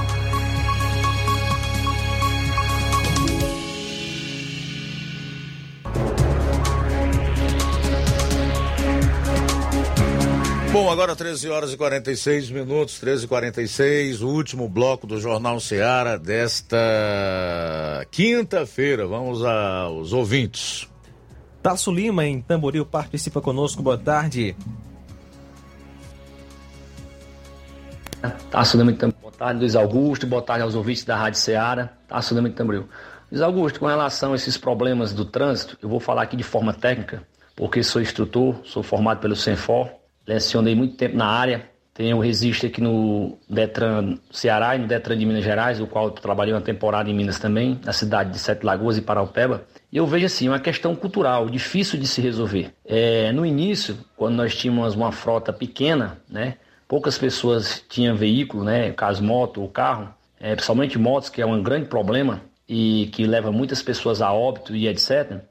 S2: Bom, agora 13 horas e 46 minutos, 13 e 46 o último bloco do Jornal Seara desta quinta-feira. Vamos aos ouvintes.
S3: Tasso Lima, em Tamboril, participa conosco. Boa tarde.
S15: Tasso Lima, então, boa tarde, Luiz Augusto. Boa tarde aos ouvintes da Rádio Seara. Tasso Lima, em Tamboril. Luiz Augusto, com relação a esses problemas do trânsito, eu vou falar aqui de forma técnica, porque sou instrutor, sou formado pelo Senfor lecionei muito tempo na área, tenho registro aqui no Detran Ceará e no Detran de Minas Gerais, o qual eu trabalhei uma temporada em Minas também, na cidade de Sete Lagoas e Paraupeba. E eu vejo assim, uma questão cultural, difícil de se resolver. É, no início, quando nós tínhamos uma frota pequena, né, poucas pessoas tinham veículo, né, caso moto ou carro, é, principalmente motos, que é um grande problema e que leva muitas pessoas a óbito e etc.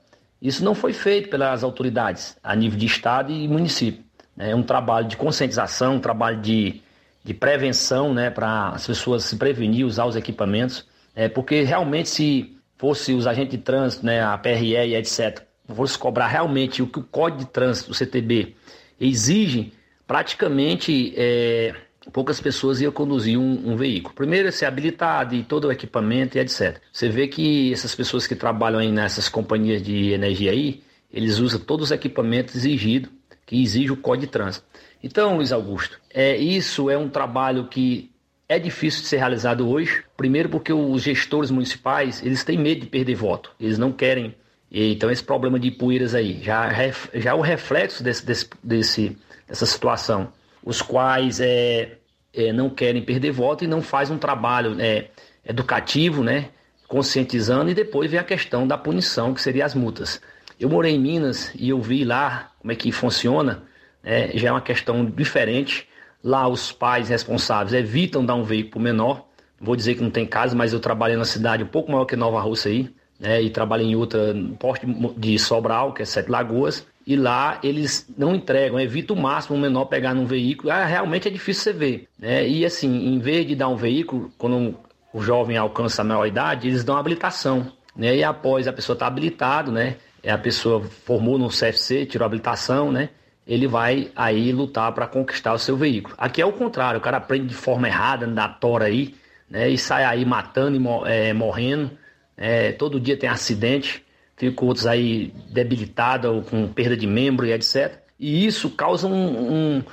S15: Isso não foi feito pelas autoridades a nível de estado e município. É um trabalho de conscientização, um trabalho de, de prevenção, né, para as pessoas se prevenir, usar os equipamentos. É, porque realmente se fosse os agentes de trânsito, né, a PRE e etc., fosse cobrar realmente o que o Código de Trânsito, o CTB, exige, praticamente é, poucas pessoas iam conduzir um, um, veículo. Primeiro ser habilitado e todo o equipamento e etc. Você vê que essas pessoas que trabalham aí nessas companhias de energia aí, eles usam todos os equipamentos exigidos que exige o Código de Trânsito. Então, Luiz Augusto, é, isso é um trabalho que é difícil de ser realizado hoje. Primeiro porque os gestores municipais, eles têm medo de perder voto. Eles não querem. Então, esse problema de poeiras aí, já, já é o reflexo desse, desse, desse, dessa situação. Os quais é, é, não querem perder voto e não faz um trabalho é, educativo, né? Conscientizando e depois vem a questão da punição, que seria as multas. Eu morei em Minas e eu vi lá como é que funciona, né? já é uma questão diferente. Lá os pais responsáveis evitam dar um veículo menor. Vou dizer que não tem caso, mas eu trabalhei na cidade um pouco maior que Nova Rússia aí, né? E trabalhei em outra, no porto de Sobral, que é Sete Lagoas. E lá eles não entregam, evitam o máximo o menor pegar num veículo. Ah, realmente é difícil você ver. Né? E assim, em vez de dar um veículo, quando o jovem alcança a maior idade, eles dão habilitação. Né? E após a pessoa estar tá habilitado, né? É a pessoa formou no CFC, tirou habilitação, né? Ele vai aí lutar para conquistar o seu veículo. Aqui é o contrário, o cara aprende de forma errada, na tora aí, né? E sai aí matando e é, morrendo. É, todo dia tem acidente, fica outros aí debilitados ou com perda de membro e etc. E isso causa um, um,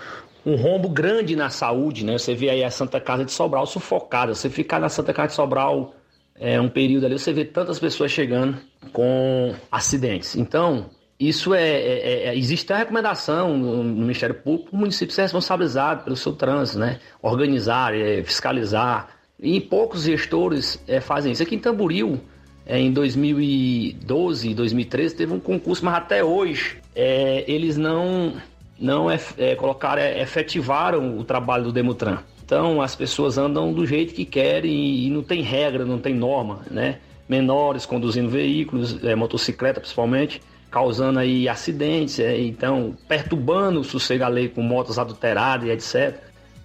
S15: um rombo grande na saúde, né? Você vê aí a Santa Casa de Sobral sufocada. Você ficar na Santa Casa de Sobral é, um período ali, você vê tantas pessoas chegando com acidentes. Então, isso é, é, é existe a recomendação no, Ministério Público, o município ser responsabilizado pelo seu trânsito, né? Organizar, é, fiscalizar. E poucos gestores é, fazem isso. Aqui em Tamboril, é, em 2012, 2013, teve um concurso, mas até hoje é, eles não não é, é, colocaram, é, efetivaram o trabalho do Demutran. Então as pessoas andam do jeito que querem e, não tem regra, não tem norma, né? Menores conduzindo veículos, é, motocicleta principalmente, causando aí acidentes, é, então perturbando o sossego a lei com motos adulteradas e etc.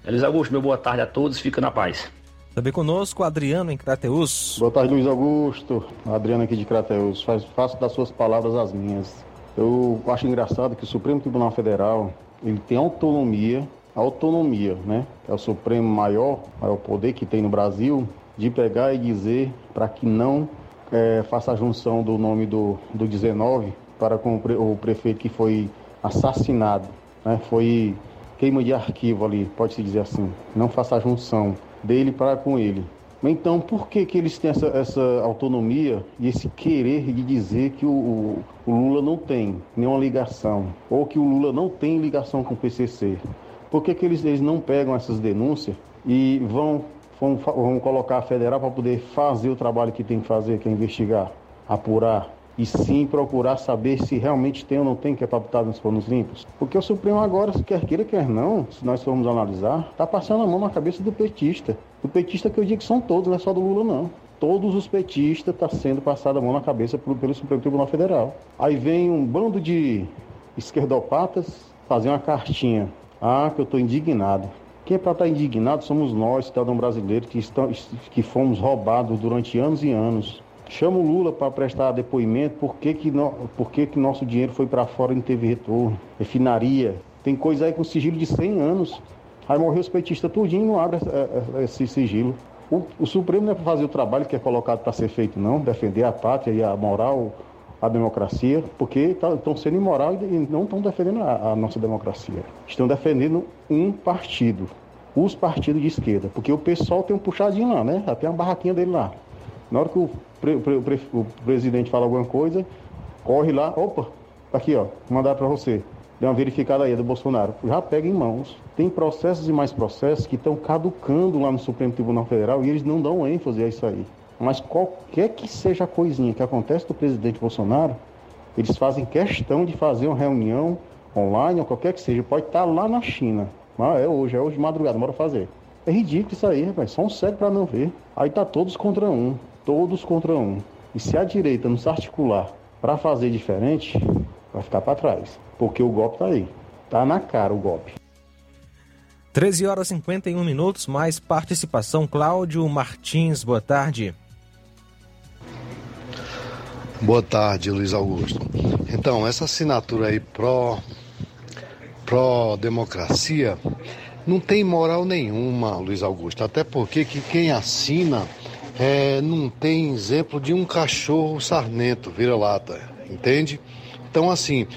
S15: Luiz Augusto, meu boa tarde a todos, fica na paz.
S3: Também conosco, Adriano em Crateus.
S16: Boa tarde, Luiz Augusto. Adriano aqui de Crateus. Faz, faço das suas palavras as minhas. Eu acho engraçado que o Supremo Tribunal Federal ele tem autonomia, autonomia, né? É o Supremo maior, maior poder que tem no Brasil, de pegar e dizer para que não é, faça a junção do nome do, do 19 para com o, pre, o prefeito que foi assassinado, né? Foi queima de arquivo ali, pode-se dizer assim. Não faça a junção dele para com ele. Então, por que, que eles têm essa, essa autonomia e esse querer de dizer que o, o, o, Lula não tem nenhuma ligação, ou que o Lula não tem ligação com o PCC? Por que, que eles, eles não pegam essas denúncias e vão, vão, vão colocar a federal para poder fazer o trabalho que tem que fazer, que é investigar, apurar, e sim procurar saber se realmente tem ou não tem que é botar nos panos limpos. Porque o Supremo agora, se quer queira, quer não, se nós formos analisar, está passando a mão na cabeça do petista. O petista que eu digo que são todos, não é só do Lula não. Todos os petistas estão tá sendo passado a mão na cabeça pelo, pelo Supremo Tribunal Federal. Aí vem um bando de esquerdopatas fazer uma cartinha. Ah, que eu estou indignado. Quem é para estar tá indignado somos nós, cidadão brasileiro, que, estamos, que fomos roubados durante anos e anos Chama o Lula para prestar depoimento por que, que, no, por que, que nosso dinheiro foi para fora e não teve retorno. Refinaria. Tem coisa aí com sigilo de 100 anos. Aí morreu os petistas tudinho não abre esse sigilo. O, o Supremo não é para fazer o trabalho que é colocado para ser feito, não. Defender a pátria e a moral, a democracia, porque estão tá, sendo imoral e não estão defendendo a, a nossa democracia. Estão defendendo um partido os partidos de esquerda, porque o pessoal tem um puxadinho lá, né? Tem uma barraquinha dele lá. Na hora que o, pre, pre, pre, o presidente fala alguma coisa, corre lá, opa, tá aqui ó, mandar para você. Dê uma verificada aí do Bolsonaro. Já pega em mãos. Tem processos e mais processos que estão caducando lá no Supremo Tribunal Federal e eles não dão ênfase a isso aí. Mas qualquer que seja a coisinha que acontece do presidente Bolsonaro, eles fazem questão de fazer uma reunião online ou qualquer que seja. Pode estar lá na China. Ah, é hoje, é hoje de madrugada, bora fazer. É ridículo isso aí, rapaz. Só um cego para não ver. Aí tá todos contra um todos contra um. E se a direita não se articular para fazer diferente, vai ficar para trás. Porque o golpe tá aí. Tá na cara o golpe.
S3: 13 horas e 51 minutos, mais participação. Cláudio Martins, boa tarde.
S17: Boa tarde, Luiz Augusto. Então, essa assinatura aí pró, pró democracia não tem moral nenhuma, Luiz Augusto. Até porque que quem assina é, não tem exemplo de um cachorro sarnento, vira-lata, entende? Então, assim,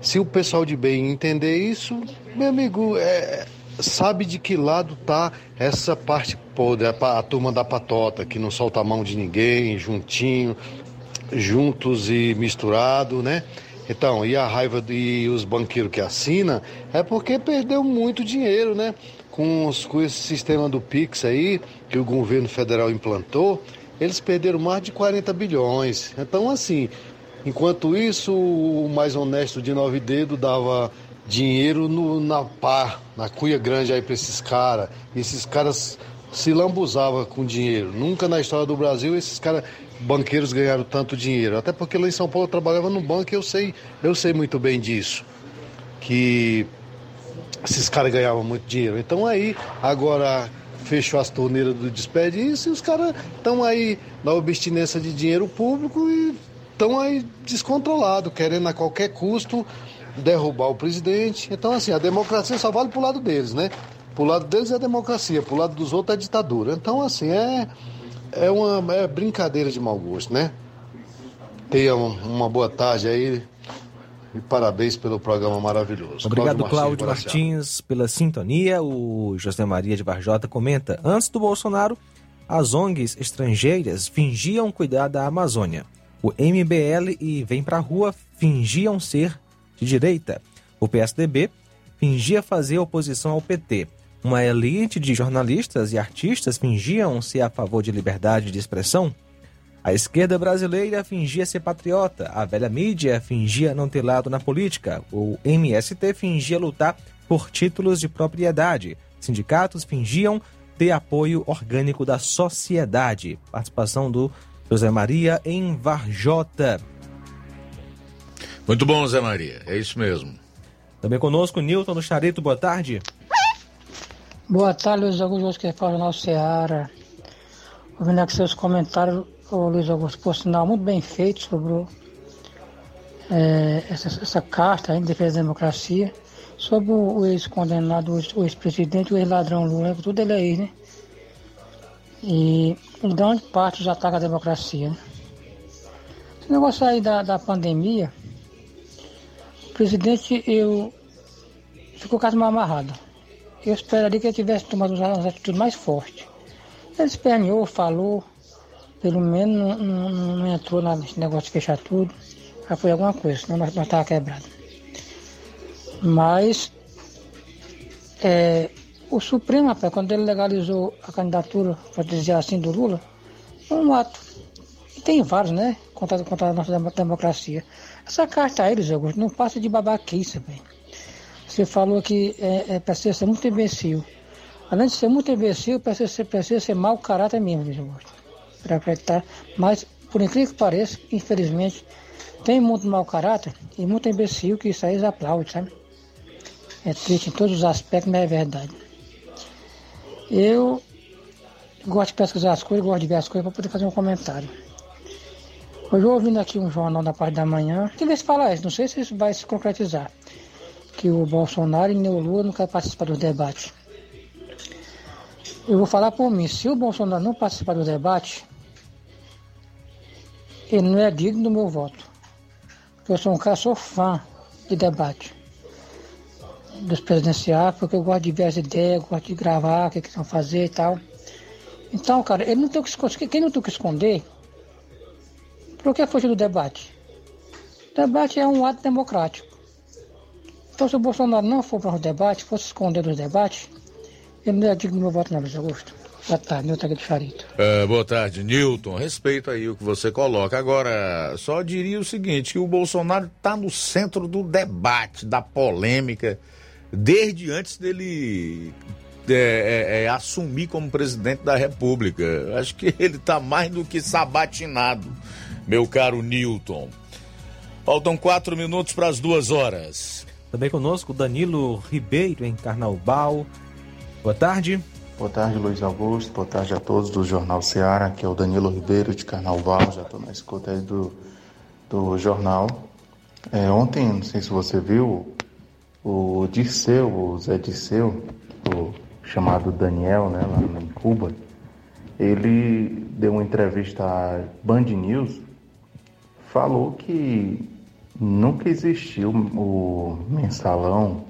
S17: se o pessoal de bem entender isso, meu amigo, é, sabe de que lado tá essa parte podre, a, a turma da patota, que não solta a mão de ninguém, juntinho, juntos e misturado, né? Então, e a raiva e os banqueiros que assinam é porque perdeu muito dinheiro, né? com, os, com esse sistema do Pix aí, que o governo federal implantou, eles perderam mais de 40 bilhões. Então, assim, enquanto isso, o mais honesto de nove dedos dava dinheiro no, na pá, na cuia grande aí para esses caras. E esses caras se lambuzavam com dinheiro. Nunca na história do Brasil esses caras banqueiros ganharam tanto dinheiro. Até porque lá em São Paulo eu trabalhava no banco e eu sei, eu sei muito bem disso. Que esses caras ganhavam muito dinheiro. Então aí, agora fechou as torneiras do desperdício e os caras estão aí na abstinência de dinheiro público e estão aí descontrolados, querendo a qualquer custo derrubar o presidente. Então, assim, a democracia só vale pro lado deles, né? Pro lado deles é democracia, pro lado dos outros é ditadura. Então, assim, é, é uma é brincadeira de mau gosto, né? Tenha uma boa tarde aí. E parabéns pelo programa maravilhoso.
S3: Obrigado, Cláudio Martins, Martins, pela sintonia. O José Maria de Varjota comenta: Antes do Bolsonaro, as ONGs estrangeiras fingiam cuidar da Amazônia. O MBL e Vem Pra Rua fingiam ser de direita. O PSDB fingia fazer oposição ao PT. Uma elite de jornalistas e artistas fingiam ser a favor de liberdade de expressão. A esquerda brasileira fingia ser patriota, a velha mídia fingia não ter lado na política, o MST fingia lutar por títulos de propriedade, sindicatos fingiam ter apoio orgânico da sociedade. Participação do José Maria em Varjota.
S2: Muito bom, Zé Maria. É isso mesmo.
S3: Também conosco, Nilton do Charito. Boa tarde.
S18: Boa tarde, Luiz Augusto, que fala no Ceará. Ouvindo aqui seus comentários, o Luiz Augusto, por sinal, muito bem feito sobre é, essa, essa carta em defesa da democracia, sobre o, ex-condenado, o ex-presidente, o ex-ladrão Lula, tudo ele aí, né? E em grande parte já ataca a democracia. Né? Esse negócio aí da, da pandemia, o presidente eu, ficou quase mal amarrado. Eu esperaria que ele tivesse tomado umas atitudes mais fortes. Ele esperneou, falou, pelo menos não, não, não entrou nesse negócio de fechar tudo. Já foi alguma coisa, senão nós estávamos quebrados. Mas é, o Supremo, rapaz, quando ele legalizou a candidatura, para dizer assim, do Lula, um ato. E tem vários, né? Contra, contra a nossa democracia. Essa carta aí, Luiz Augusto, não passa de babaquice, velho. Você falou que é, é ser muito imbecil. Além de ser muito imbecil, precisa ser, precisa ser mau caráter mesmo, Luiz Augusto. Para acreditar. Mas, por incrível que pareça, infelizmente, tem muito mau caráter e muito imbecil que isso aí eles aplaudem, sabe? É triste em todos os aspectos, mas é verdade. Eu gosto de pesquisar as coisas, gosto de ver as coisas para poder fazer um comentário. Hoje eu ouvindo aqui um jornal da parte da manhã, que se fala isso, não sei se isso vai se concretizar. Que o Bolsonaro e o Lula não querem participar do debate. Eu vou falar por mim, se o Bolsonaro não participar do debate, ele não é digno do meu voto. Porque eu sou um cara, sou fã de debate dos presidenciais, porque eu gosto de ver as ideias, gosto de gravar, o que, que vão fazer e tal. Então, cara, ele não tem que esconder. Quem não tem que esconder, por que fugir do debate? O debate é um ato democrático. Então, se o Bolsonaro não for para o debate, fosse esconder dos debates, ele não é digno do meu voto, não, Luiz Augusto. Boa tarde, Nilton aqui de Charito.
S2: É, boa tarde, Nilton. Respeito aí o que você coloca. Agora, só diria o seguinte, que o Bolsonaro está no centro do debate, da polêmica, desde antes dele é, é, é, assumir como presidente da República. Acho que [laughs] ele está mais do que sabatinado, meu caro Newton. Faltam quatro minutos para as duas horas.
S3: Também conosco Danilo Ribeiro em Carnaubal. Boa tarde.
S19: Boa tarde, Luiz Augusto. Boa tarde a todos do Jornal Seara, que é o Danilo Ribeiro de Carnaval. Já estou na escuta aí do, do jornal. É, ontem, não sei se você viu, o Dirceu, o Zé Dirceu, o chamado Daniel, né, lá em Cuba, ele deu uma entrevista à Band News, falou que nunca existiu o mensalão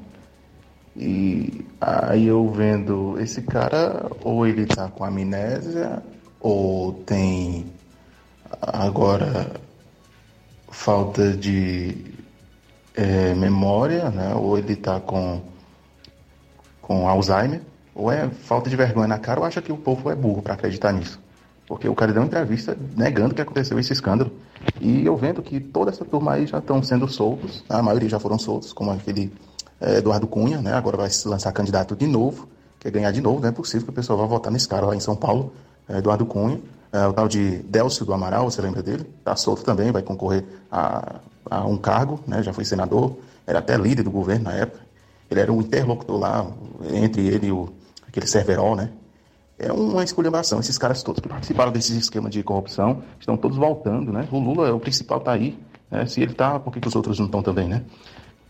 S19: e aí eu vendo esse cara, ou ele tá com amnésia, ou tem agora falta de é, memória, né? ou ele tá com, com Alzheimer, ou é falta de vergonha na cara, ou acha que o povo é burro para acreditar nisso. Porque o cara deu uma entrevista negando que aconteceu esse escândalo. E eu vendo que toda essa turma aí já estão sendo soltos, a maioria já foram soltos, como aquele é, Eduardo Cunha, né? Agora vai se lançar candidato de novo, quer ganhar de novo, não é possível que o pessoal vá votar nesse cara lá em São Paulo, é, Eduardo Cunha. É, o tal de Délcio do Amaral, você lembra dele? Está solto também, vai concorrer a, a, um cargo, né? já foi senador, era até líder do governo na época. Ele era um interlocutor lá, entre ele e o, aquele Cerverol, né? É uma esculhambação. Esses caras todos que participaram desse esquema de corrupção estão todos voltando, né? O Lula, o principal, está aí. Né? Se ele está, por que, que os outros não estão também, né?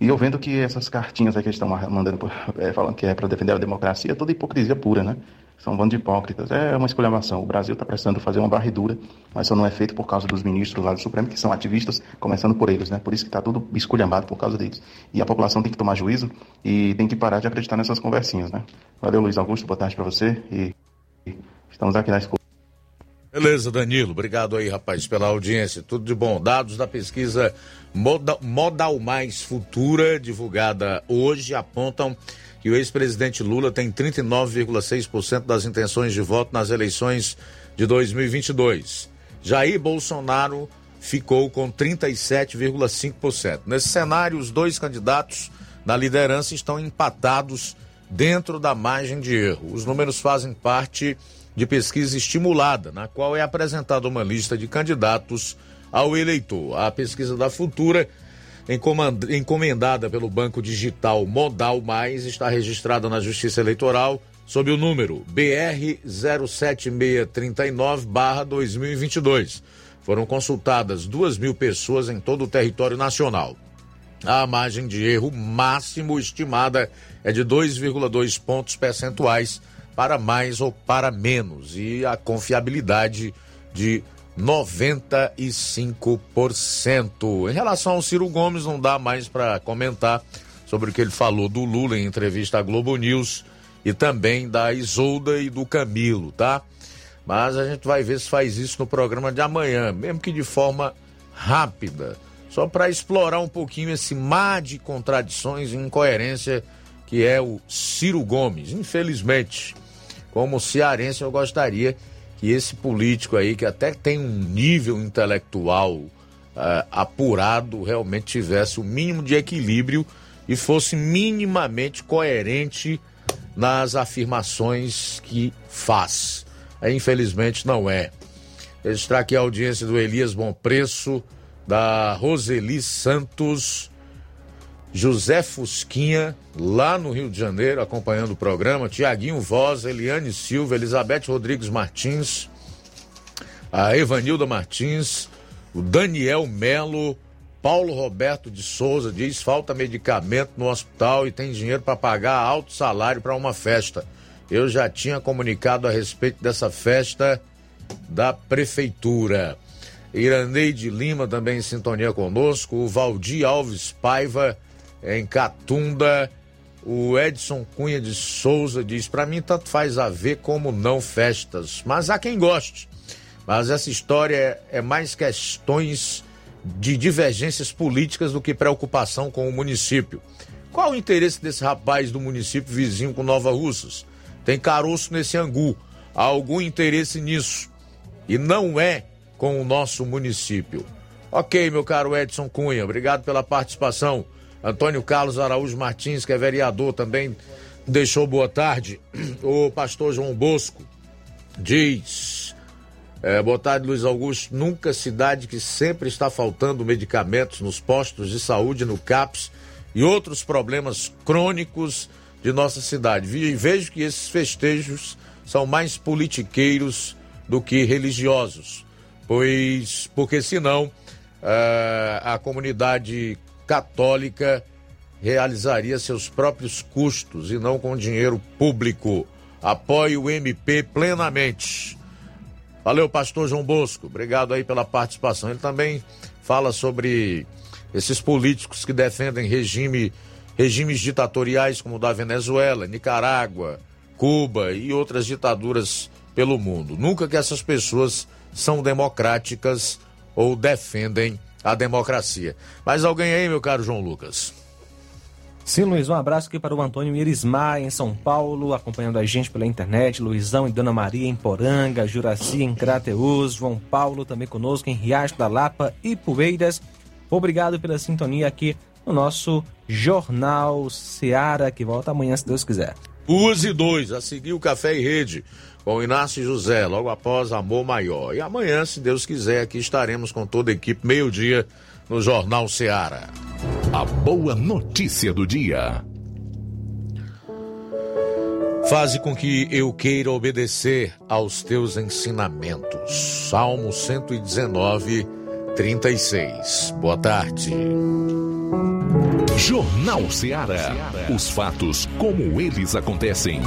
S19: E eu vendo que essas cartinhas aí que eles estão mandando, é, falando que é para defender a democracia, é toda hipocrisia pura, né? São um bando de hipócritas. É uma escolhamação. O Brasil está precisando fazer uma varredura, mas só não é feito por causa dos ministros lá do Supremo, que são ativistas, começando por eles, né? Por isso que está tudo esculhambado por causa deles. E a população tem que tomar juízo e tem que parar de acreditar nessas conversinhas, né? Valeu, Luiz Augusto. Boa tarde para você e estamos aqui na escola.
S2: Beleza, Danilo. Obrigado aí, rapaz, pela audiência. Tudo de bom. Dados da pesquisa Modal, Modal Mais Futura, divulgada hoje, apontam que o ex-presidente Lula tem 39,6% das intenções de voto nas eleições de 2022. Jair Bolsonaro ficou com 37,5%. Nesse cenário, os dois candidatos na liderança estão empatados dentro da margem de erro. Os números fazem parte de pesquisa estimulada, na qual é apresentada uma lista de candidatos ao eleitor. A pesquisa da Futura, encomendada pelo Banco Digital Modal Mais, está registrada na Justiça Eleitoral sob o número BR 07639-2022. Foram consultadas duas mil pessoas em todo o território nacional. A margem de erro máximo estimada é de 2,2 pontos percentuais para mais ou para menos e a confiabilidade de 95%. Em relação ao Ciro Gomes, não dá mais para comentar sobre o que ele falou do Lula em entrevista à Globo News e também da Isolda e do Camilo, tá? Mas a gente vai ver se faz isso no programa de amanhã, mesmo que de forma rápida, só para explorar um pouquinho esse mar de contradições e incoerência que é o Ciro Gomes. Infelizmente, como cearense, eu gostaria que esse político aí, que até tem um nível intelectual uh, apurado, realmente tivesse o mínimo de equilíbrio e fosse minimamente coerente nas afirmações que faz. Infelizmente não é. Registrar aqui a audiência do Elias Bom Preço, da Roseli Santos, José Fusquinha, lá no Rio de Janeiro, acompanhando o programa, Tiaguinho Voz, Eliane Silva, Elizabeth Rodrigues Martins, a Evanilda Martins, o Daniel Melo, Paulo Roberto de Souza diz falta medicamento no hospital e tem dinheiro para pagar alto salário para uma festa. Eu já tinha comunicado a respeito dessa festa da prefeitura. Iraneide Lima também em sintonia conosco, o Valdir Alves Paiva em Catunda, o Edson Cunha de Souza diz: para mim tanto faz a ver como não festas, mas há quem goste. Mas essa história é mais questões de divergências políticas do que preocupação com o município. Qual o interesse desse rapaz do município vizinho com Nova Russas? Tem caroço nesse angu. Há algum interesse nisso? E não é com o nosso município. Ok, meu caro Edson Cunha, obrigado pela participação. Antônio Carlos Araújo Martins, que é vereador, também deixou boa tarde. [clears throat] O pastor João Bosco diz: é, boa tarde, Luiz Augusto. Nunca cidade que sempre está faltando medicamentos nos postos de saúde, no CAPS e outros problemas crônicos de nossa cidade. Vejo que esses festejos são mais politiqueiros do que religiosos, pois, porque senão é, a comunidade católica realizaria seus próprios custos e não com dinheiro público. Apoio o MP plenamente. Valeu, pastor João Bosco. Obrigado aí pela participação. Ele também fala sobre esses políticos que defendem regime, regimes ditatoriais como o da Venezuela, Nicarágua, Cuba e outras ditaduras pelo mundo. Nunca que essas pessoas são democráticas ou defendem a democracia. Mais alguém aí, meu caro João Lucas?
S3: Sim, Luiz, um abraço aqui para o Antônio Irismar, em São Paulo, acompanhando a gente pela internet, Luizão e Dona Maria em Poranga, Juraci em Crateus, João Paulo também conosco em Riacho da Lapa e Poeiras. Obrigado pela sintonia aqui no nosso Jornal Seara, que volta amanhã, se Deus quiser.
S2: Use dois, a seguir o Café e Rede, com Inácio José, logo após Amor Maior. E amanhã, se Deus quiser, aqui estaremos com toda a equipe, meio-dia, no Jornal Seara.
S1: A boa notícia do dia.
S2: Faze com que eu queira obedecer aos teus ensinamentos. Salmo 119, 36. Boa tarde.
S1: Jornal Seara. Os fatos como eles acontecem.